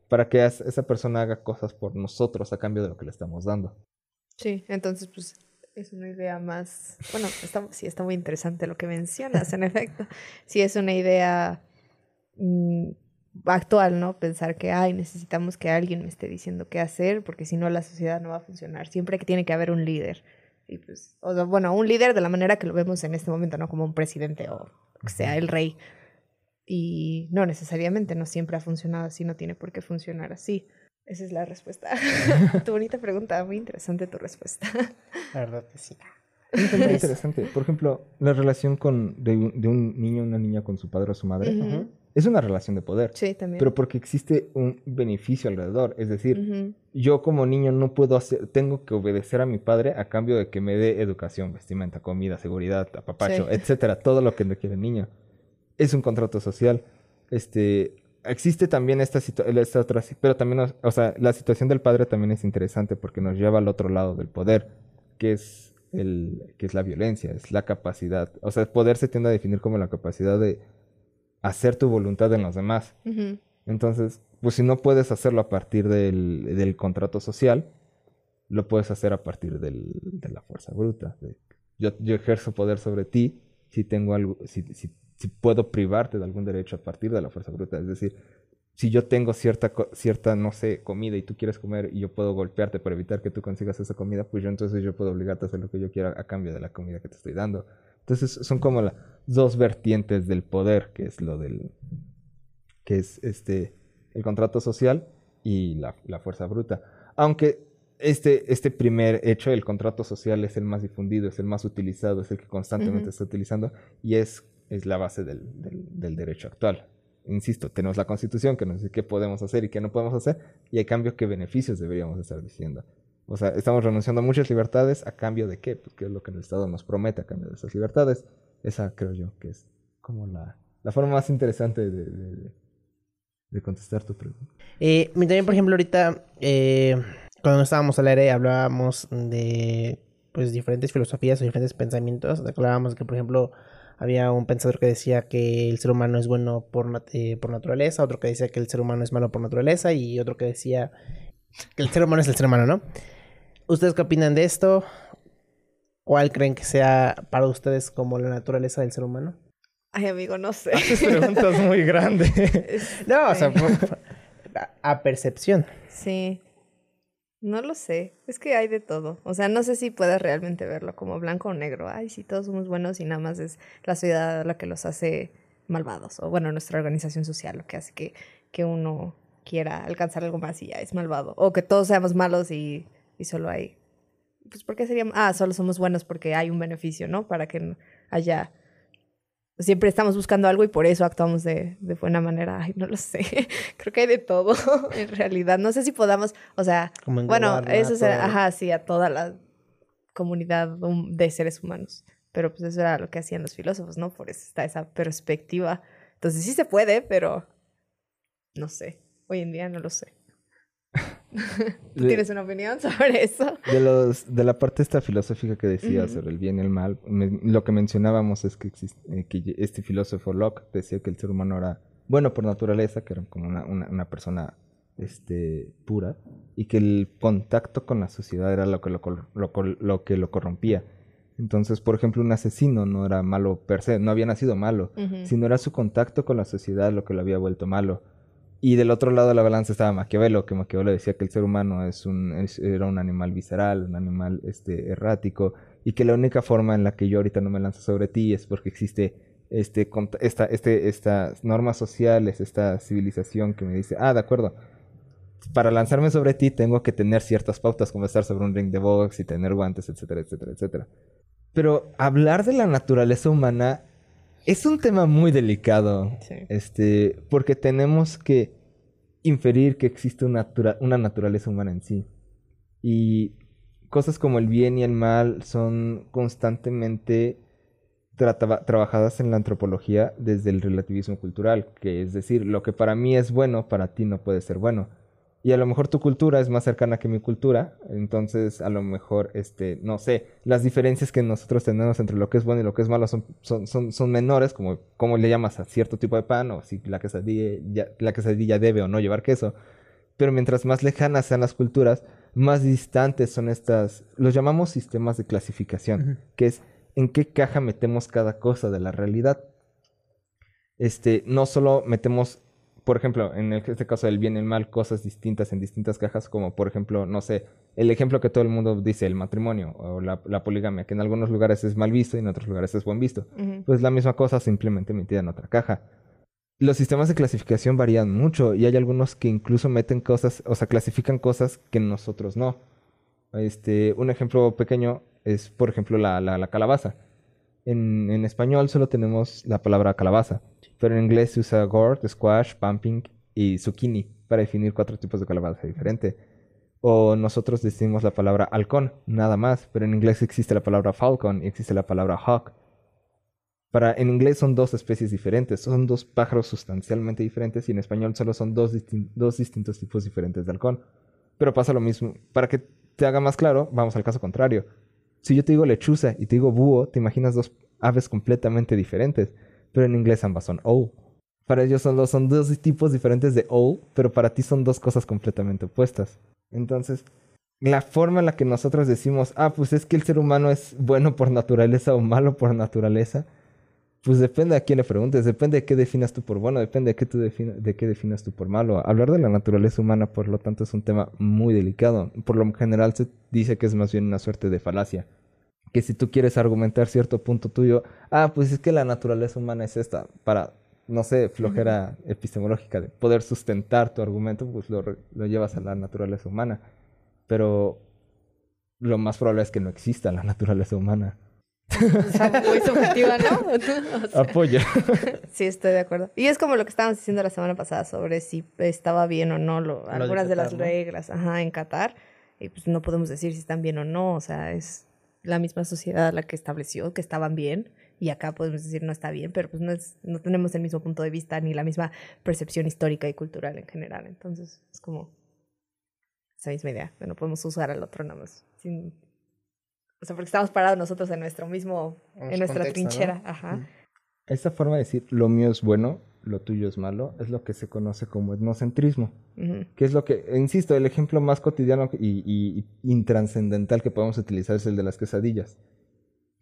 para que esa persona haga cosas por nosotros a cambio de lo que le estamos dando. Sí, entonces pues es una idea más, bueno, está, sí está muy interesante lo que mencionas, en efecto. Sí es una idea mm, actual, ¿no? Pensar que, ay, necesitamos que alguien me esté diciendo qué hacer, porque si no la sociedad no va a funcionar. Siempre que tiene que haber un líder. Y pues, o sea, bueno, un líder de la manera que lo vemos en este momento, ¿no? Como un presidente o que sea el rey. Y no necesariamente, no siempre ha funcionado así, no tiene por qué funcionar así. Esa es la respuesta. tu bonita pregunta, muy interesante tu respuesta. La verdad que sí. Es muy interesante. Por ejemplo, la relación con, de, un, de un niño o una niña con su padre o su madre es una relación de poder. Sí, también. Pero porque existe un beneficio alrededor. Es decir, yo como niño no puedo hacer, tengo que obedecer a mi padre a cambio de que me dé educación, vestimenta, comida, seguridad, apapacho, Sí. etcétera, todo lo que requiere el niño. Es un contrato social. Este, existe también esta situación, esta otra, pero también, o sea, la situación del padre también es interesante porque nos lleva al otro lado del poder, que es el, que es la violencia, es la capacidad, o sea, el poder se tiende a definir como la capacidad de hacer tu voluntad en los demás. Entonces, pues si no puedes hacerlo a partir del, del contrato social, lo puedes hacer a partir del- de la fuerza bruta. de- yo, yo ejerzo poder sobre ti si tengo algo, si, si, puedo privarte de algún derecho a partir de la fuerza bruta. Es decir, si yo tengo cierta, cierta, no sé, comida y tú quieres comer y yo puedo golpearte para evitar que tú consigas esa comida, pues yo entonces yo puedo obligarte a hacer lo que yo quiera a cambio de la comida que te estoy dando. Entonces son como las dos vertientes del poder, que es lo del, que es este, el contrato social y la, la fuerza bruta. Aunque este, este primer hecho, el contrato social, es el más difundido, es el más utilizado, es el que constantemente Ujú. está utilizando y es, es la base del, del, del derecho actual. Insisto, tenemos la constitución que nos dice qué podemos hacer y qué no podemos hacer y a cambio qué beneficios deberíamos estar diciendo. O sea, estamos renunciando a muchas libertades a cambio de qué, pues qué es lo que el Estado nos promete a cambio de esas libertades. Esa creo yo que es como la, la forma más interesante de, de- de- de contestar tu pregunta. Eh, también, por ejemplo, ahorita, eh, cuando estábamos al aire, hablábamos de pues diferentes filosofías o diferentes pensamientos. Hablábamos que, por ejemplo, había un pensador que decía que el ser humano es bueno por, nat- eh, por naturaleza, otro que decía que el ser humano es malo por naturaleza, y otro que decía que el ser humano es el ser humano, ¿no? ¿Ustedes qué opinan de esto? ¿Cuál creen que sea para ustedes como la naturaleza del ser humano? Ay, amigo, no sé. Haces preguntas muy grandes. no, o sea, Este, a percepción. Sí. No lo sé. Es que hay de todo. O sea, no sé si puedes realmente verlo como blanco o negro. Ay, sí, todos somos buenos y nada más es la sociedad la que los hace malvados. O bueno, nuestra organización social lo que hace que, que uno quiera alcanzar algo más y ya es malvado. O que todos seamos malos y, y solo hay. Pues, ¿por qué seríamos? Ah, solo somos buenos porque hay un beneficio, ¿no? Para que haya. Siempre estamos buscando algo y por eso actuamos de, de buena manera. Ay, no lo sé. Creo que hay de todo, en realidad. No sé si podamos, o sea, Como bueno, eso será, ajá, sí, a toda la comunidad hum- de seres humanos. Pero pues eso era lo que hacían los filósofos, ¿no? Por eso está esa perspectiva. Entonces sí se puede, pero no sé. Hoy en día no lo sé. ¿Tú De- tienes una opinión sobre eso? De, los, de la parte esta filosófica que decía sobre el bien y el mal, me- lo que mencionábamos es que, existe, eh, que este filósofo Locke decía que el ser humano era bueno por naturaleza, que era como una, una, una persona este, pura, y que el contacto con la sociedad era lo que lo, lo lo que lo corrompía. Entonces, por ejemplo, un asesino no era malo per se, no había nacido malo, sino era su contacto con la sociedad lo que lo había vuelto malo. Y del otro lado de la balanza estaba Maquiavelo, que Maquiavelo decía que el ser humano es un, era un animal visceral, un animal este, errático, y que la única forma en la que yo ahorita no me lanzo sobre ti es porque existe este, esta, este, estas normas sociales, esta civilización que me dice, ah, de acuerdo, para lanzarme sobre ti tengo que tener ciertas pautas, como estar sobre un ring de box y tener guantes, etcétera, etcétera, etcétera. Pero hablar de la naturaleza humana es un tema muy delicado, Sí. este, porque tenemos que inferir que existe una, natura- una naturaleza humana en sí. Y cosas como el bien y el mal son constantemente trabajadas en la antropología desde el relativismo cultural, que es decir, lo que para mí es bueno, para ti no puede ser bueno. Y a lo mejor tu cultura es más cercana que mi cultura, entonces a lo mejor, este, no sé, las diferencias que nosotros tenemos entre lo que es bueno y lo que es malo son, son, son, son menores, como cómo le llamas a cierto tipo de pan, o si la quesadilla, ya- la quesadilla debe o no llevar queso. Pero mientras más lejanas sean las culturas, más distantes son estas, los llamamos sistemas de clasificación, que es en qué caja metemos cada cosa de la realidad. Este, no solo metemos, por ejemplo, en el- este caso del bien y el mal, cosas distintas en distintas cajas, como por ejemplo, no sé, el ejemplo que todo el mundo dice, el matrimonio o la, la poligamia, que en algunos lugares es mal visto y en otros lugares es buen visto. Pues la misma cosa simplemente metida en otra caja. Los sistemas de clasificación varían mucho y hay algunos que incluso meten cosas, o sea, clasifican cosas que nosotros no. Este, un ejemplo pequeño es, por ejemplo, la, la, la calabaza. En, español solo tenemos la palabra calabaza, pero en inglés se usa gourd, squash, pumpkin y zucchini para definir cuatro tipos de calabaza diferente. O nosotros decimos la palabra halcón, nada más, pero en inglés existe la palabra falcon y existe la palabra hawk. Para, en inglés son dos especies diferentes, son dos pájaros sustancialmente diferentes y en español solo son dos distintos tipos diferentes de halcón. Pero pasa lo mismo. Para que te haga más claro, vamos al caso contrario. Si yo te digo lechuza y te digo búho, te imaginas dos aves completamente diferentes, pero en inglés ambas son owl. Para ellos son, dos tipos diferentes de owl, pero para ti son dos cosas completamente opuestas. Entonces, la forma en la que nosotros decimos, ah, pues es que el ser humano es bueno por naturaleza o malo por naturaleza, pues depende a quién le preguntes, depende de qué definas tú por bueno, depende de qué, tú defina- de qué definas tú por malo. Hablar de la naturaleza humana, por lo tanto, es un tema muy delicado. Por lo general se dice que es más bien una suerte de falacia. Que si tú quieres argumentar cierto punto tuyo, ah, pues es que la naturaleza humana es esta, para, no sé, flojera epistemológica de poder sustentar tu argumento, pues lo, lo llevas a la naturaleza humana. Pero lo más probable es que no exista la naturaleza humana. O sea, muy subjetiva, ¿no? O sea, Apoya. sí, estoy de acuerdo. Y es como lo que estábamos diciendo la semana pasada sobre si estaba bien o no lo- de algunas de las Qatar, ¿no? reglas ajá, en Qatar. Y pues no podemos decir si están bien o no. O sea, es la misma sociedad la que estableció que estaban bien. Y acá podemos decir no está bien, pero pues no, es, no tenemos el mismo punto de vista ni la misma percepción histórica y cultural en general. Entonces es como esa misma idea. de No podemos usar al otro nada más. Sin... O sea, porque estamos parados nosotros en nuestro mismo, En nuestra contexto, ¿no? trinchera. Ajá. Esta forma de decir lo mío es bueno, lo tuyo es malo, es lo que se conoce como etnocentrismo. Que es lo que, insisto, el ejemplo más cotidiano y, y, y intranscendental que podemos utilizar es el de las quesadillas.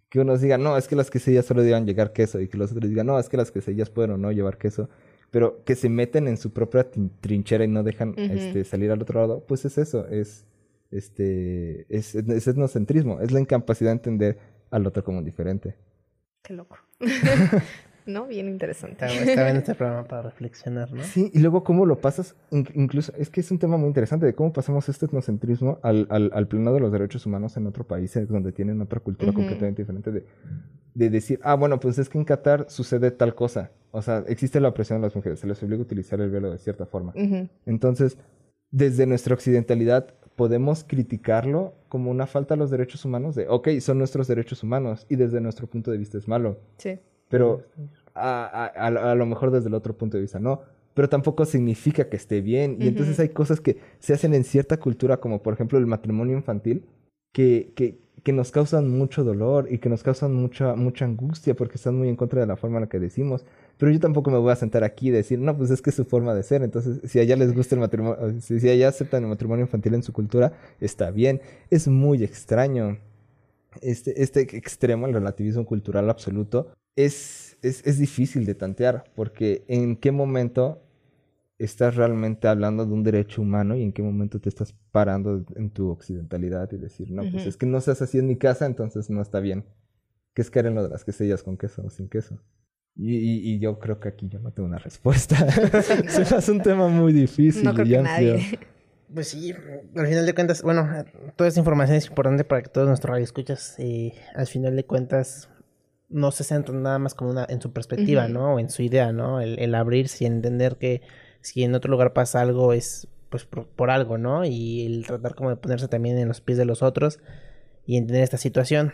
Que unos digan, no, es que las quesadillas solo deben llevar queso, y que los otros digan, no, es que las quesadillas pueden o no llevar queso, pero que se meten en su propia trinchera y no dejan este, salir al otro lado, pues es eso, es, este, es, es etnocentrismo, es la incapacidad de entender al otro como diferente. Qué loco. ¿No? Bien interesante. Está, está bien este programa para reflexionar, ¿no? Sí, y luego cómo lo pasas, in- incluso, es que es un tema muy interesante de cómo pasamos este etnocentrismo al, al, al plano de los derechos humanos en otro país, donde tienen otra cultura completamente diferente, de, de decir, ah, bueno, pues es que en Qatar sucede tal cosa, o sea, existe la opresión de las mujeres, se les obliga a utilizar el velo de cierta forma. Entonces, desde nuestra occidentalidad, podemos criticarlo como una falta a los derechos humanos, de, ok, son nuestros derechos humanos, y desde nuestro punto de vista es malo. Sí. Pero a, a- a- lo mejor desde el otro punto de vista no. Pero tampoco significa que esté bien. Y entonces Ujú. hay cosas que se hacen en cierta cultura, como por ejemplo el matrimonio infantil, que, que, que nos causan mucho dolor y que nos causan mucha, mucha angustia porque están muy en contra de la forma en la que decimos. Pero yo tampoco me voy a sentar aquí y decir, no, pues es que es su forma de ser. Entonces, si allá les gusta el matrimonio, si, si allá aceptan el matrimonio infantil en su cultura, está bien. Es muy extraño. Este, este extremo, el relativismo cultural absoluto, es, es, es difícil de tantear, porque en qué momento estás realmente hablando de un derecho humano y en qué momento te estás parando en tu occidentalidad y decir, no, pues es que no seas así en mi casa, entonces no está bien. Que es caer en lo de las quesadillas con queso o sin queso. Y, y- y yo creo que aquí yo no tengo una respuesta. Se me hace un tema muy difícil No creo y que amplio. nadie. Pues sí, al final de cuentas, bueno, toda esta información es importante para que todos nuestros radioescuchas, eh, al final de cuentas, no se centren nada más como una, en su perspectiva. ¿no? O en su idea, ¿no? El, el abrirse y entender que si en otro lugar pasa algo es pues por, por algo, ¿no? Y el tratar como de ponerse también en los pies de los otros y entender esta situación.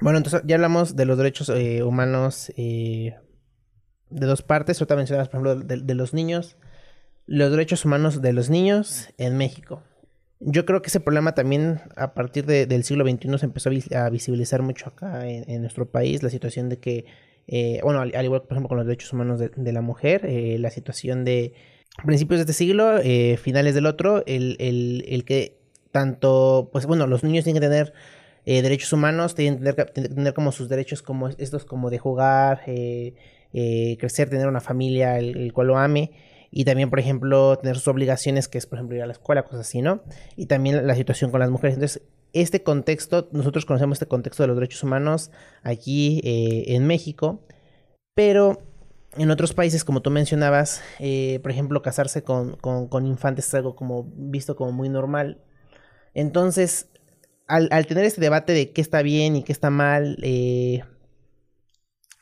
Bueno, entonces ya hablamos de los derechos eh, humanos eh, de dos partes. Ahorita mencionabas, por ejemplo, de, los niños. Los derechos humanos de los niños en México. Yo creo que ese problema también a partir de- del siglo XXI se empezó a, vis- a visibilizar mucho acá en, nuestro país. La situación de que, eh, bueno, al, al igual por ejemplo con los derechos humanos de, de la mujer, eh, la situación de principios de este siglo, finales del otro, el, el- el que tanto, pues bueno, los niños tienen que tener eh, derechos humanos, tienen que tener, tener como sus derechos como estos como de jugar, eh, eh, crecer, tener una familia el, cual lo ame y también, por ejemplo, tener sus obligaciones, que es, por ejemplo, ir a la escuela, cosas así, ¿no? Y también la situación con las mujeres. Entonces, este contexto, nosotros conocemos este contexto de los derechos humanos aquí en México, pero en otros países, como tú mencionabas, por ejemplo, casarse con, con, con infantes es algo como visto como muy normal. Entonces, al, al tener este debate de qué está bien y qué está mal, eh,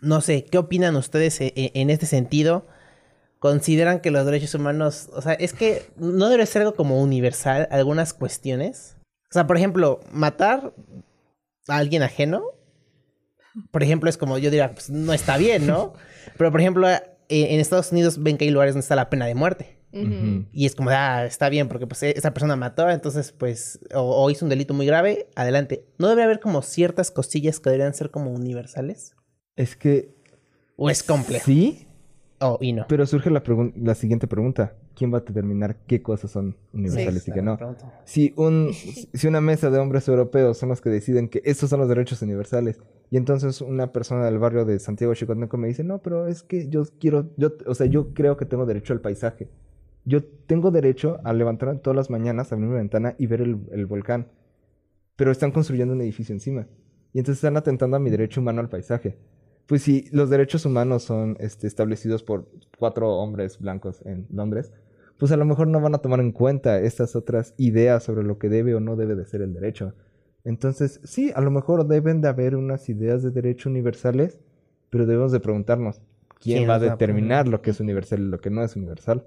no sé, ¿qué opinan ustedes e- e- en este sentido? ¿Consideran que los derechos humanos, o sea, es que no debe ser algo como universal algunas cuestiones? O sea, por ejemplo, matar a alguien ajeno, por ejemplo, es como yo diría, pues no está bien, ¿no? Pero, por ejemplo, eh, en Estados Unidos ven que hay lugares donde está la pena de muerte. Y es como, ah, está bien, porque pues esa persona mató, entonces pues, o, o hizo un delito muy grave, adelante. ¿No debe haber como ciertas cosillas que deberían ser como universales? Es que... ¿O es complejo? Sí, Oh, y no. pero surge la, la siguiente pregunta. ¿Quién va a determinar qué cosas son universales y qué no? Si, un, si una mesa de hombres europeos son los que deciden que estos son los derechos universales y entonces una persona del barrio de Santiago Chicoteco me dice, no, pero es que yo quiero, yo, o sea, yo creo que tengo derecho al paisaje. Yo tengo derecho a levantarme todas las mañanas, abrir mi ventana y ver el, el volcán. Pero están construyendo un edificio encima. Y entonces están atentando a mi derecho humano al paisaje. Pues si los derechos humanos son este, establecidos por cuatro hombres blancos en Londres, pues a lo mejor no van a tomar en cuenta estas otras ideas sobre lo que debe o no debe de ser el derecho. Entonces, sí, a lo mejor deben de haber unas ideas de derecho universales, pero debemos de preguntarnos, ¿quién, ¿Quién va a determinar lo que es universal y lo que no es universal?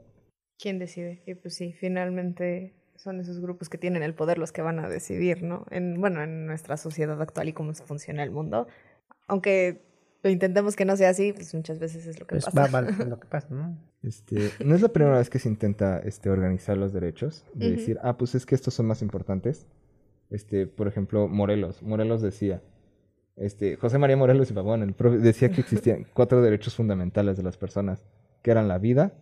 ¿Quién decide? Y pues sí, finalmente son esos grupos que tienen el poder los que van a decidir, ¿no? En, bueno, en nuestra sociedad actual y cómo se funciona el mundo. Aunque lo intentemos que no sea así, pues muchas veces es lo que Pues pasa. va, va, lo que pasa, ¿no? Este, no es la primera vez que se intenta este, organizar los derechos, de decir, ah, pues es que estos son más importantes. Este, por ejemplo, Morelos. Morelos decía, este, José María Morelos y Pavón, el profe, decía que existían cuatro derechos fundamentales de las personas, que eran la vida,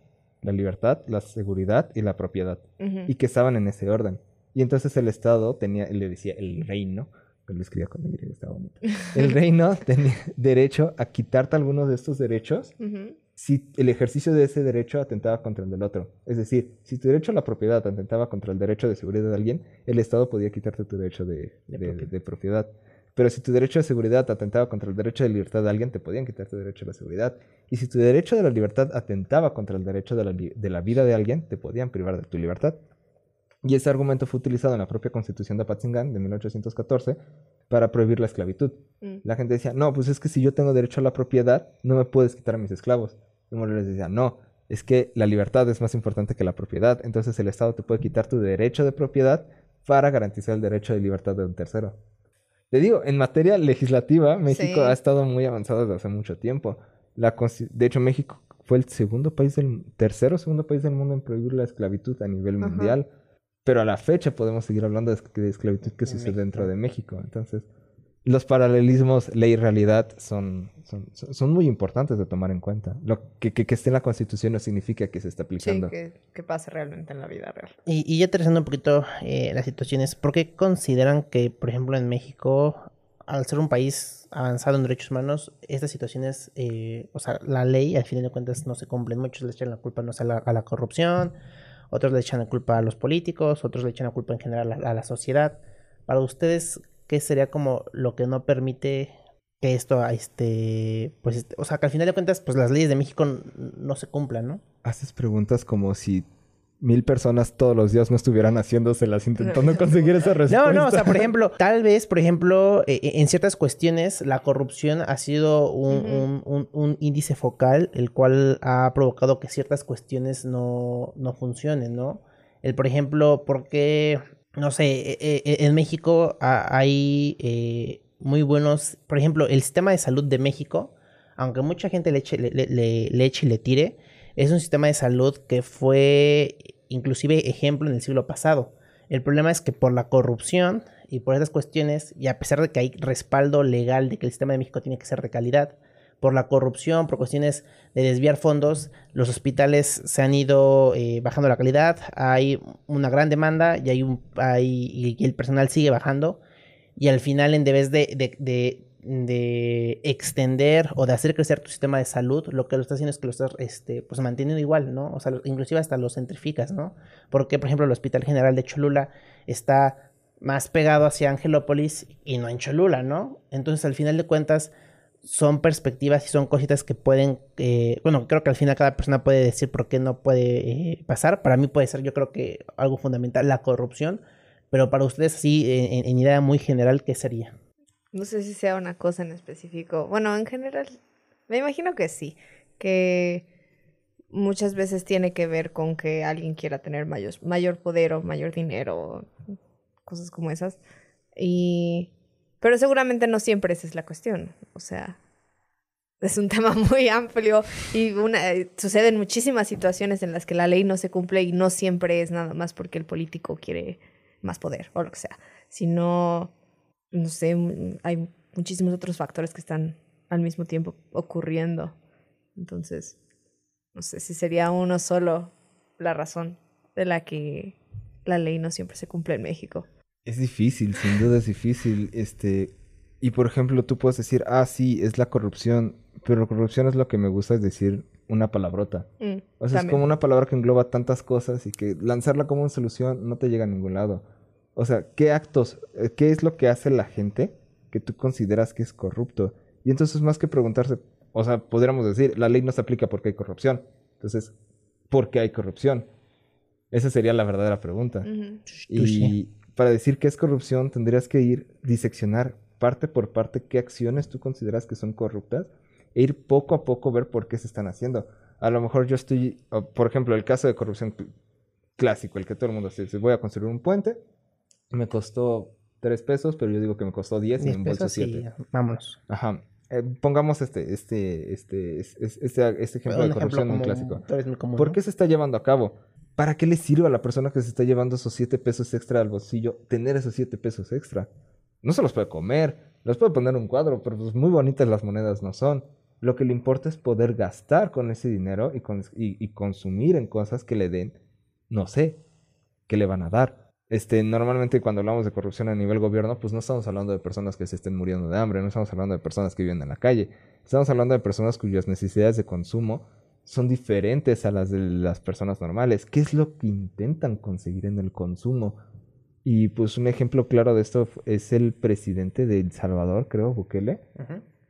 la libertad, la seguridad y la propiedad, y que estaban en ese orden. Y entonces el Estado tenía, le decía el reino, que lo escribía con Y, estaba bonito. El reino tenía derecho a quitarte algunos de estos derechos si el ejercicio de ese derecho atentaba contra el del otro. Es decir, si tu derecho a la propiedad atentaba contra el derecho de seguridad de alguien, el Estado podía quitarte tu derecho de, De de- propiedad. de propiedad. Pero si tu derecho de seguridad atentaba contra el derecho de libertad de alguien, te podían quitar tu derecho a la seguridad. Y si tu derecho de la libertad atentaba contra el derecho de la, de la vida de alguien, te podían privar de tu libertad. Y ese argumento fue utilizado en la propia Constitución de Apatzingán de 1814 para prohibir la esclavitud. Mm. La gente decía, no, pues es que si yo tengo derecho a la propiedad, no me puedes quitar a mis esclavos. Y Morelos decía, no, es que la libertad es más importante que la propiedad. Entonces el Estado te puede quitar tu derecho de propiedad para garantizar el derecho de libertad de un tercero. Te digo, en materia legislativa, México Sí. ha estado muy avanzado desde hace mucho tiempo. La de hecho, México fue el segundo país del tercero segundo país del mundo en prohibir la esclavitud a nivel Ajá. mundial. Pero a la fecha podemos seguir hablando de, esc- de esclavitud que En sucede México. dentro de México. Entonces, los paralelismos ley-realidad son, son, son son muy importantes de tomar en cuenta. Lo que, que, que esté en la Constitución no significa que se esté Sí, aplicando. que, que pase realmente en la vida real. Y, y ya aterrizando un poquito eh, las situaciones, ¿por qué consideran que, por ejemplo, en México, al ser un país avanzado en derechos humanos, estas situaciones, eh, o sea, la ley al final de cuentas no se cumplen? Muchos le echan la culpa, no sé, a la, a la corrupción, otros le echan la culpa a los políticos, otros le echan la culpa en general a, a la sociedad. Para ustedes, ¿qué sería como lo que no permite que esto, este, pues, este, o sea, que al final de cuentas, pues las leyes de México no se cumplan, ¿no? Haces preguntas como si mil personas todos los días no estuvieran haciéndoselas intentando conseguir esa respuesta. No, no, o sea, por ejemplo, tal vez, por ejemplo, eh, eh, en ciertas cuestiones la corrupción ha sido un, Ujú. un- un- un índice focal, el cual ha provocado que ciertas cuestiones no, no funcionen, ¿no? El, por ejemplo, porque, no sé, eh, eh, en México ha- hay eh, muy buenos, por ejemplo, el sistema de salud de México, aunque mucha gente le eche, le eche y le tire, es un sistema de salud que fue inclusive ejemplo en el siglo pasado. El problema es que por la corrupción y por esas cuestiones, y a pesar de que hay respaldo legal de que el sistema de México tiene que ser de calidad, por la corrupción, por cuestiones de desviar fondos, los hospitales se han ido eh, bajando la calidad, hay una gran demanda y, hay un, hay, y el personal sigue bajando. Y al final, en vez de, de, de, de extender o de hacer crecer tu sistema de salud, lo que lo está haciendo es que lo estás este, pues, manteniendo igual, ¿no? O sea, inclusive hasta lo centrificas, ¿no? Porque, por ejemplo, el Hospital General de Cholula está más pegado hacia Angelópolis y no en Cholula, ¿no? Entonces, al final de cuentas, son perspectivas y son cositas que pueden, eh, bueno, creo que al final cada persona puede decir por qué no puede eh, pasar. Para mí puede ser, yo creo que algo fundamental, la corrupción, pero para ustedes así, en, en- idea muy general, ¿qué sería? No sé si sea una cosa en específico. Bueno, en general, me imagino que sí. Que muchas veces tiene que ver con que alguien quiera tener mayor, mayor poder o mayor dinero, cosas como esas. Y... Pero seguramente no siempre esa es la cuestión. O sea, es un tema muy amplio y una, eh, suceden muchísimas situaciones en las que la ley no se cumple y no siempre es nada más porque el político quiere más poder o lo que sea, sino, no sé, hay muchísimos otros factores que están al mismo tiempo ocurriendo. Entonces, no sé si sería uno solo la razón de la que la ley no siempre se cumple en México. Es difícil, sin duda es difícil. Este, y por ejemplo, tú puedes decir, ah, sí, es la corrupción, pero corrupción es lo que me gusta es decir una palabrota. Mm, O sea, es como una palabra que engloba tantas cosas y que lanzarla como una solución no te llega a ningún lado. O sea, ¿qué actos, eh, qué es lo que hace la gente que tú consideras que es corrupto? Y entonces más que preguntarse, o sea, podríamos decir, la ley no se aplica porque hay corrupción. Entonces, ¿por qué hay corrupción? Esa sería la verdadera pregunta. Y para decir qué es corrupción, tendrías que ir diseccionar parte por parte qué acciones tú consideras que son corruptas e ir poco a poco ver por qué se están haciendo. A lo mejor yo estoy, por ejemplo, el caso de corrupción cl- clásico, el que todo el mundo dice, voy a construir un puente, me costó tres pesos, pero yo digo que me costó 10 y me 10 embolso pesos y 7. vámonos. Ajá. Eh, pongamos este, este, este, es- es- este, este ejemplo de corrupción muy clásico. vez muy común, ¿Por qué se está llevando a cabo? ¿Para qué le sirve a la persona que se está llevando esos siete pesos extra al bolsillo tener esos siete pesos extra? No se los puede comer, los puede poner en un cuadro, pero pues muy bonitas las monedas no son. Lo que le importa es poder gastar con ese dinero y consumir en cosas que le den, no sé, que le van a dar. Este, normalmente cuando hablamos de corrupción a nivel gobierno, pues no estamos hablando de personas que se estén muriendo de hambre, no estamos hablando de personas que viven en la calle, estamos hablando de personas cuyas necesidades de consumo son diferentes a las de las personas normales. ¿Qué es lo que intentan conseguir en el consumo? Y pues un ejemplo claro de esto es el presidente de El Salvador, creo, Bukele,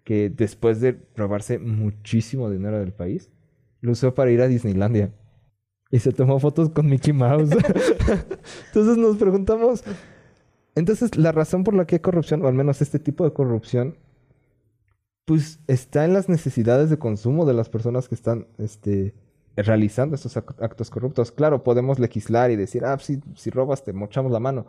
que después de robarse muchísimo dinero del país, lo usó para ir a Disneylandia. Y se tomó fotos con Mickey Mouse. entonces nos preguntamos, entonces la razón por la que hay corrupción, o al menos este tipo de corrupción, pues está en las necesidades de consumo de las personas que están este, realizando estos ac- actos corruptos. Claro, podemos legislar y decir, ah, si, si robas te mochamos la mano.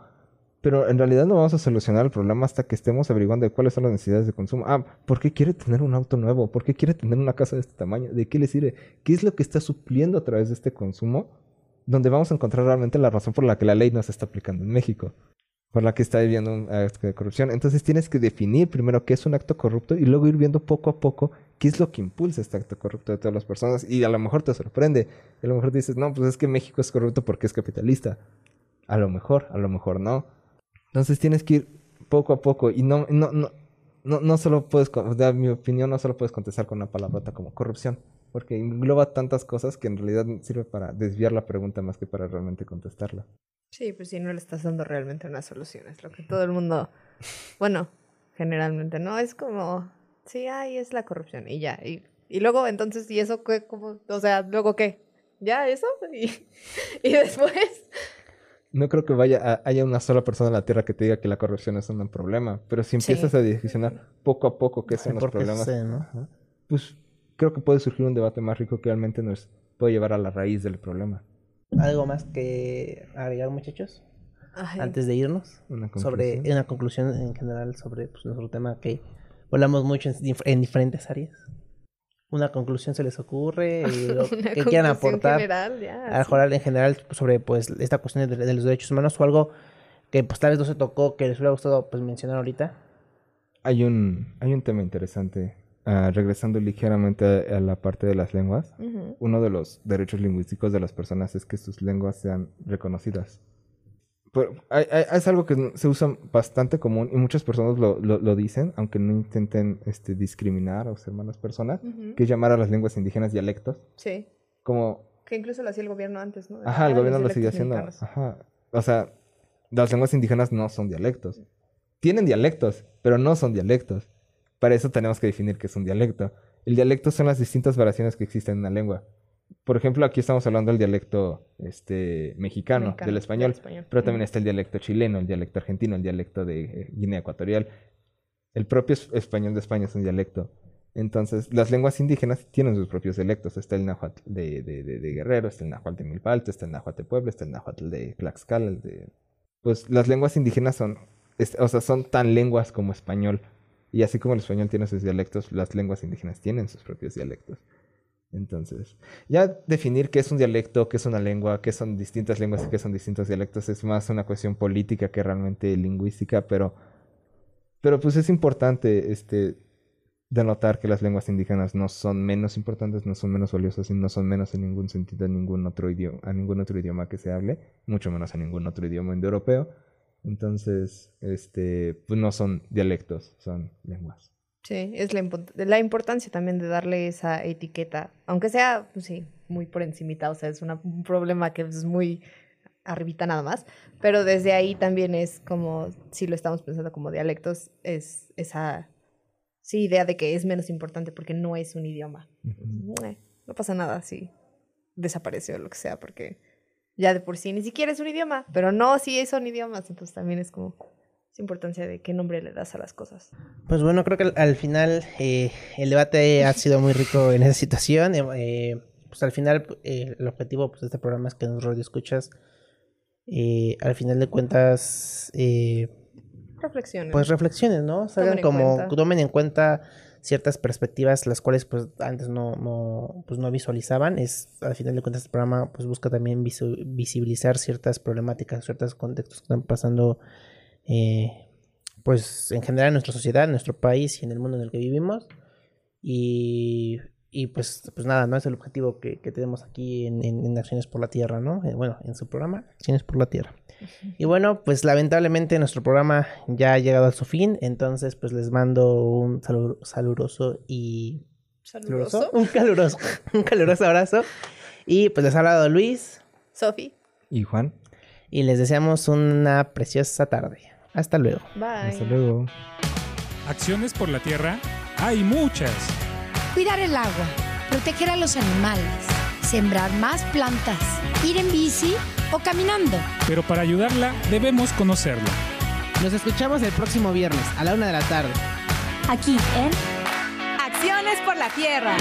Pero en realidad no vamos a solucionar el problema hasta que estemos averiguando cuáles son las necesidades de consumo. Ah, ¿por qué quiere tener un auto nuevo? ¿Por qué quiere tener una casa de este tamaño? ¿De qué le sirve? ¿Qué es lo que está supliendo a través de este consumo? Donde vamos a encontrar realmente la razón por la que la ley no se está aplicando en México. Por la que está viviendo un acto de corrupción. Entonces tienes que definir primero qué es un acto corrupto y luego ir viendo poco a poco qué es lo que impulsa este acto corrupto de todas las personas. Y a lo mejor te sorprende. A lo mejor dices, no, pues es que México es corrupto porque es capitalista. A lo mejor, a lo mejor no. Entonces tienes que ir poco a poco y no, no, no, no, no solo puedes, de mi opinión, no solo puedes contestar con una palabrota como corrupción, porque engloba tantas cosas que en realidad sirve para desviar la pregunta más que para realmente contestarla. Sí, pues si no le estás dando realmente una solución, es lo que todo el mundo, bueno, generalmente no, es como Sí, ahí es la corrupción y ya. Y, y luego, entonces, ¿y eso qué? ¿Cómo? O sea, ¿luego qué? ¿Ya eso? Y, y después... No creo que vaya a- haya una sola persona en la Tierra que te diga que la corrupción es un problema, pero si empiezas Sí. a discusionar poco a poco qué son los ¿Por qué problemas, no? pues creo que puede surgir un debate más rico que realmente nos puede llevar a la raíz del problema. ¿Algo más que agregar, muchachos? Ay, Antes de irnos. Una Sobre conclusión. una conclusión en general sobre pues, nuestro tema que hablamos mucho en, dif- en diferentes áreas. Una conclusión se les ocurre, y lo que quieran aportar general, ya, a sí. mejorar en general sobre pues esta cuestión de, de los derechos humanos o algo que pues tal vez no se tocó que les hubiera gustado pues mencionar ahorita. Hay un, hay un tema interesante, ah, regresando ligeramente a, a la parte de las lenguas. Ujú. Uno de los derechos lingüísticos de las personas es que sus lenguas sean reconocidas. Pero hay- hay- es algo que se usa bastante común y muchas personas lo, lo- lo dicen, aunque no intenten este, discriminar o ser malas personas, Ujú. que es llamar a las lenguas indígenas dialectos. Sí. Como, Que incluso lo hacía el gobierno antes, ¿no? ajá, el gobierno lo sigue dialectos haciendo. Ajá. O sea, las lenguas indígenas no son dialectos. Tienen dialectos, pero no son dialectos. Para eso tenemos que definir qué es un dialecto. El dialecto son las distintas variaciones que existen en una lengua. Por ejemplo, aquí estamos hablando del dialecto este, mexicano, Mexicano, del español, del español. pero también está el dialecto chileno, el dialecto argentino, el dialecto de eh, Guinea Ecuatorial. El propio es- español de España es un dialecto. Entonces, las lenguas indígenas tienen sus propios dialectos. Está el náhuatl de, de, de- de Guerrero, está el náhuatl de Milpalta, está el náhuatl de Puebla, está el náhuatl de Tlaxcala, el de... Pues las lenguas indígenas son, es- o sea, son tan lenguas como español. Y así como el español tiene sus dialectos, las lenguas indígenas tienen sus propios dialectos. Entonces, ya definir qué es un dialecto, qué es una lengua, qué son distintas lenguas y qué son distintos dialectos es más una cuestión política que realmente lingüística, pero, pero pues es importante este, denotar que las lenguas indígenas no son menos importantes, no son menos valiosas y no son menos en ningún sentido a ningún otro idioma, a ningún otro idioma que se hable, mucho menos a ningún otro idioma indoeuropeo. Entonces, este, pues no son dialectos, son lenguas. Sí, es la, import- la importancia también de darle esa etiqueta, aunque sea, pues sí, muy por encimita, o sea, es una- un problema que es muy arribita nada más, pero desde ahí también es como, si lo estamos pensando como dialectos, es esa, sí, idea de que es menos importante porque no es un idioma. No pasa nada si desaparece o lo que sea, porque ya de por sí ni siquiera es un idioma, pero no, sí son idiomas, entonces también es como esa importancia de qué nombre le das a las cosas. Pues bueno, creo que al, al final eh, el debate ha sido muy rico en esa situación. eh, eh, pues al final eh, el objetivo pues, de este programa es que nos radio escuchas. al final de cuentas, Reflexionen. pues reflexiones, ¿no? Salgan como, tomen en cuenta ciertas perspectivas, las cuales pues antes no, no, pues, no visualizaban. Es, al final de cuentas, este programa pues busca también visibilizar ciertas problemáticas, ciertos contextos que están pasando, eh, pues en general en nuestra sociedad, en nuestro país y en el mundo en el que vivimos. Y, y pues, pues nada, ¿no? Es el objetivo que, que tenemos aquí en, en- en Acciones por la Tierra, ¿no? Eh, bueno, en su programa, Acciones por la Tierra. Y bueno, pues lamentablemente nuestro programa ya ha llegado a su fin, entonces pues les mando un salu- saluroso y... Saludoso. Un caluroso, un caluroso abrazo. Y pues les ha hablado Luis Sofi, ¿Y Juan? y les deseamos una preciosa tarde. Hasta luego. bye. Hasta luego. Acciones por la tierra hay muchas. Cuidar el agua, proteger a los animales, sembrar más plantas, ir en bici o caminando. Pero para ayudarla debemos conocerla. Nos escuchamos el próximo viernes a la una de la tarde. Aquí en Acciones por la tierra.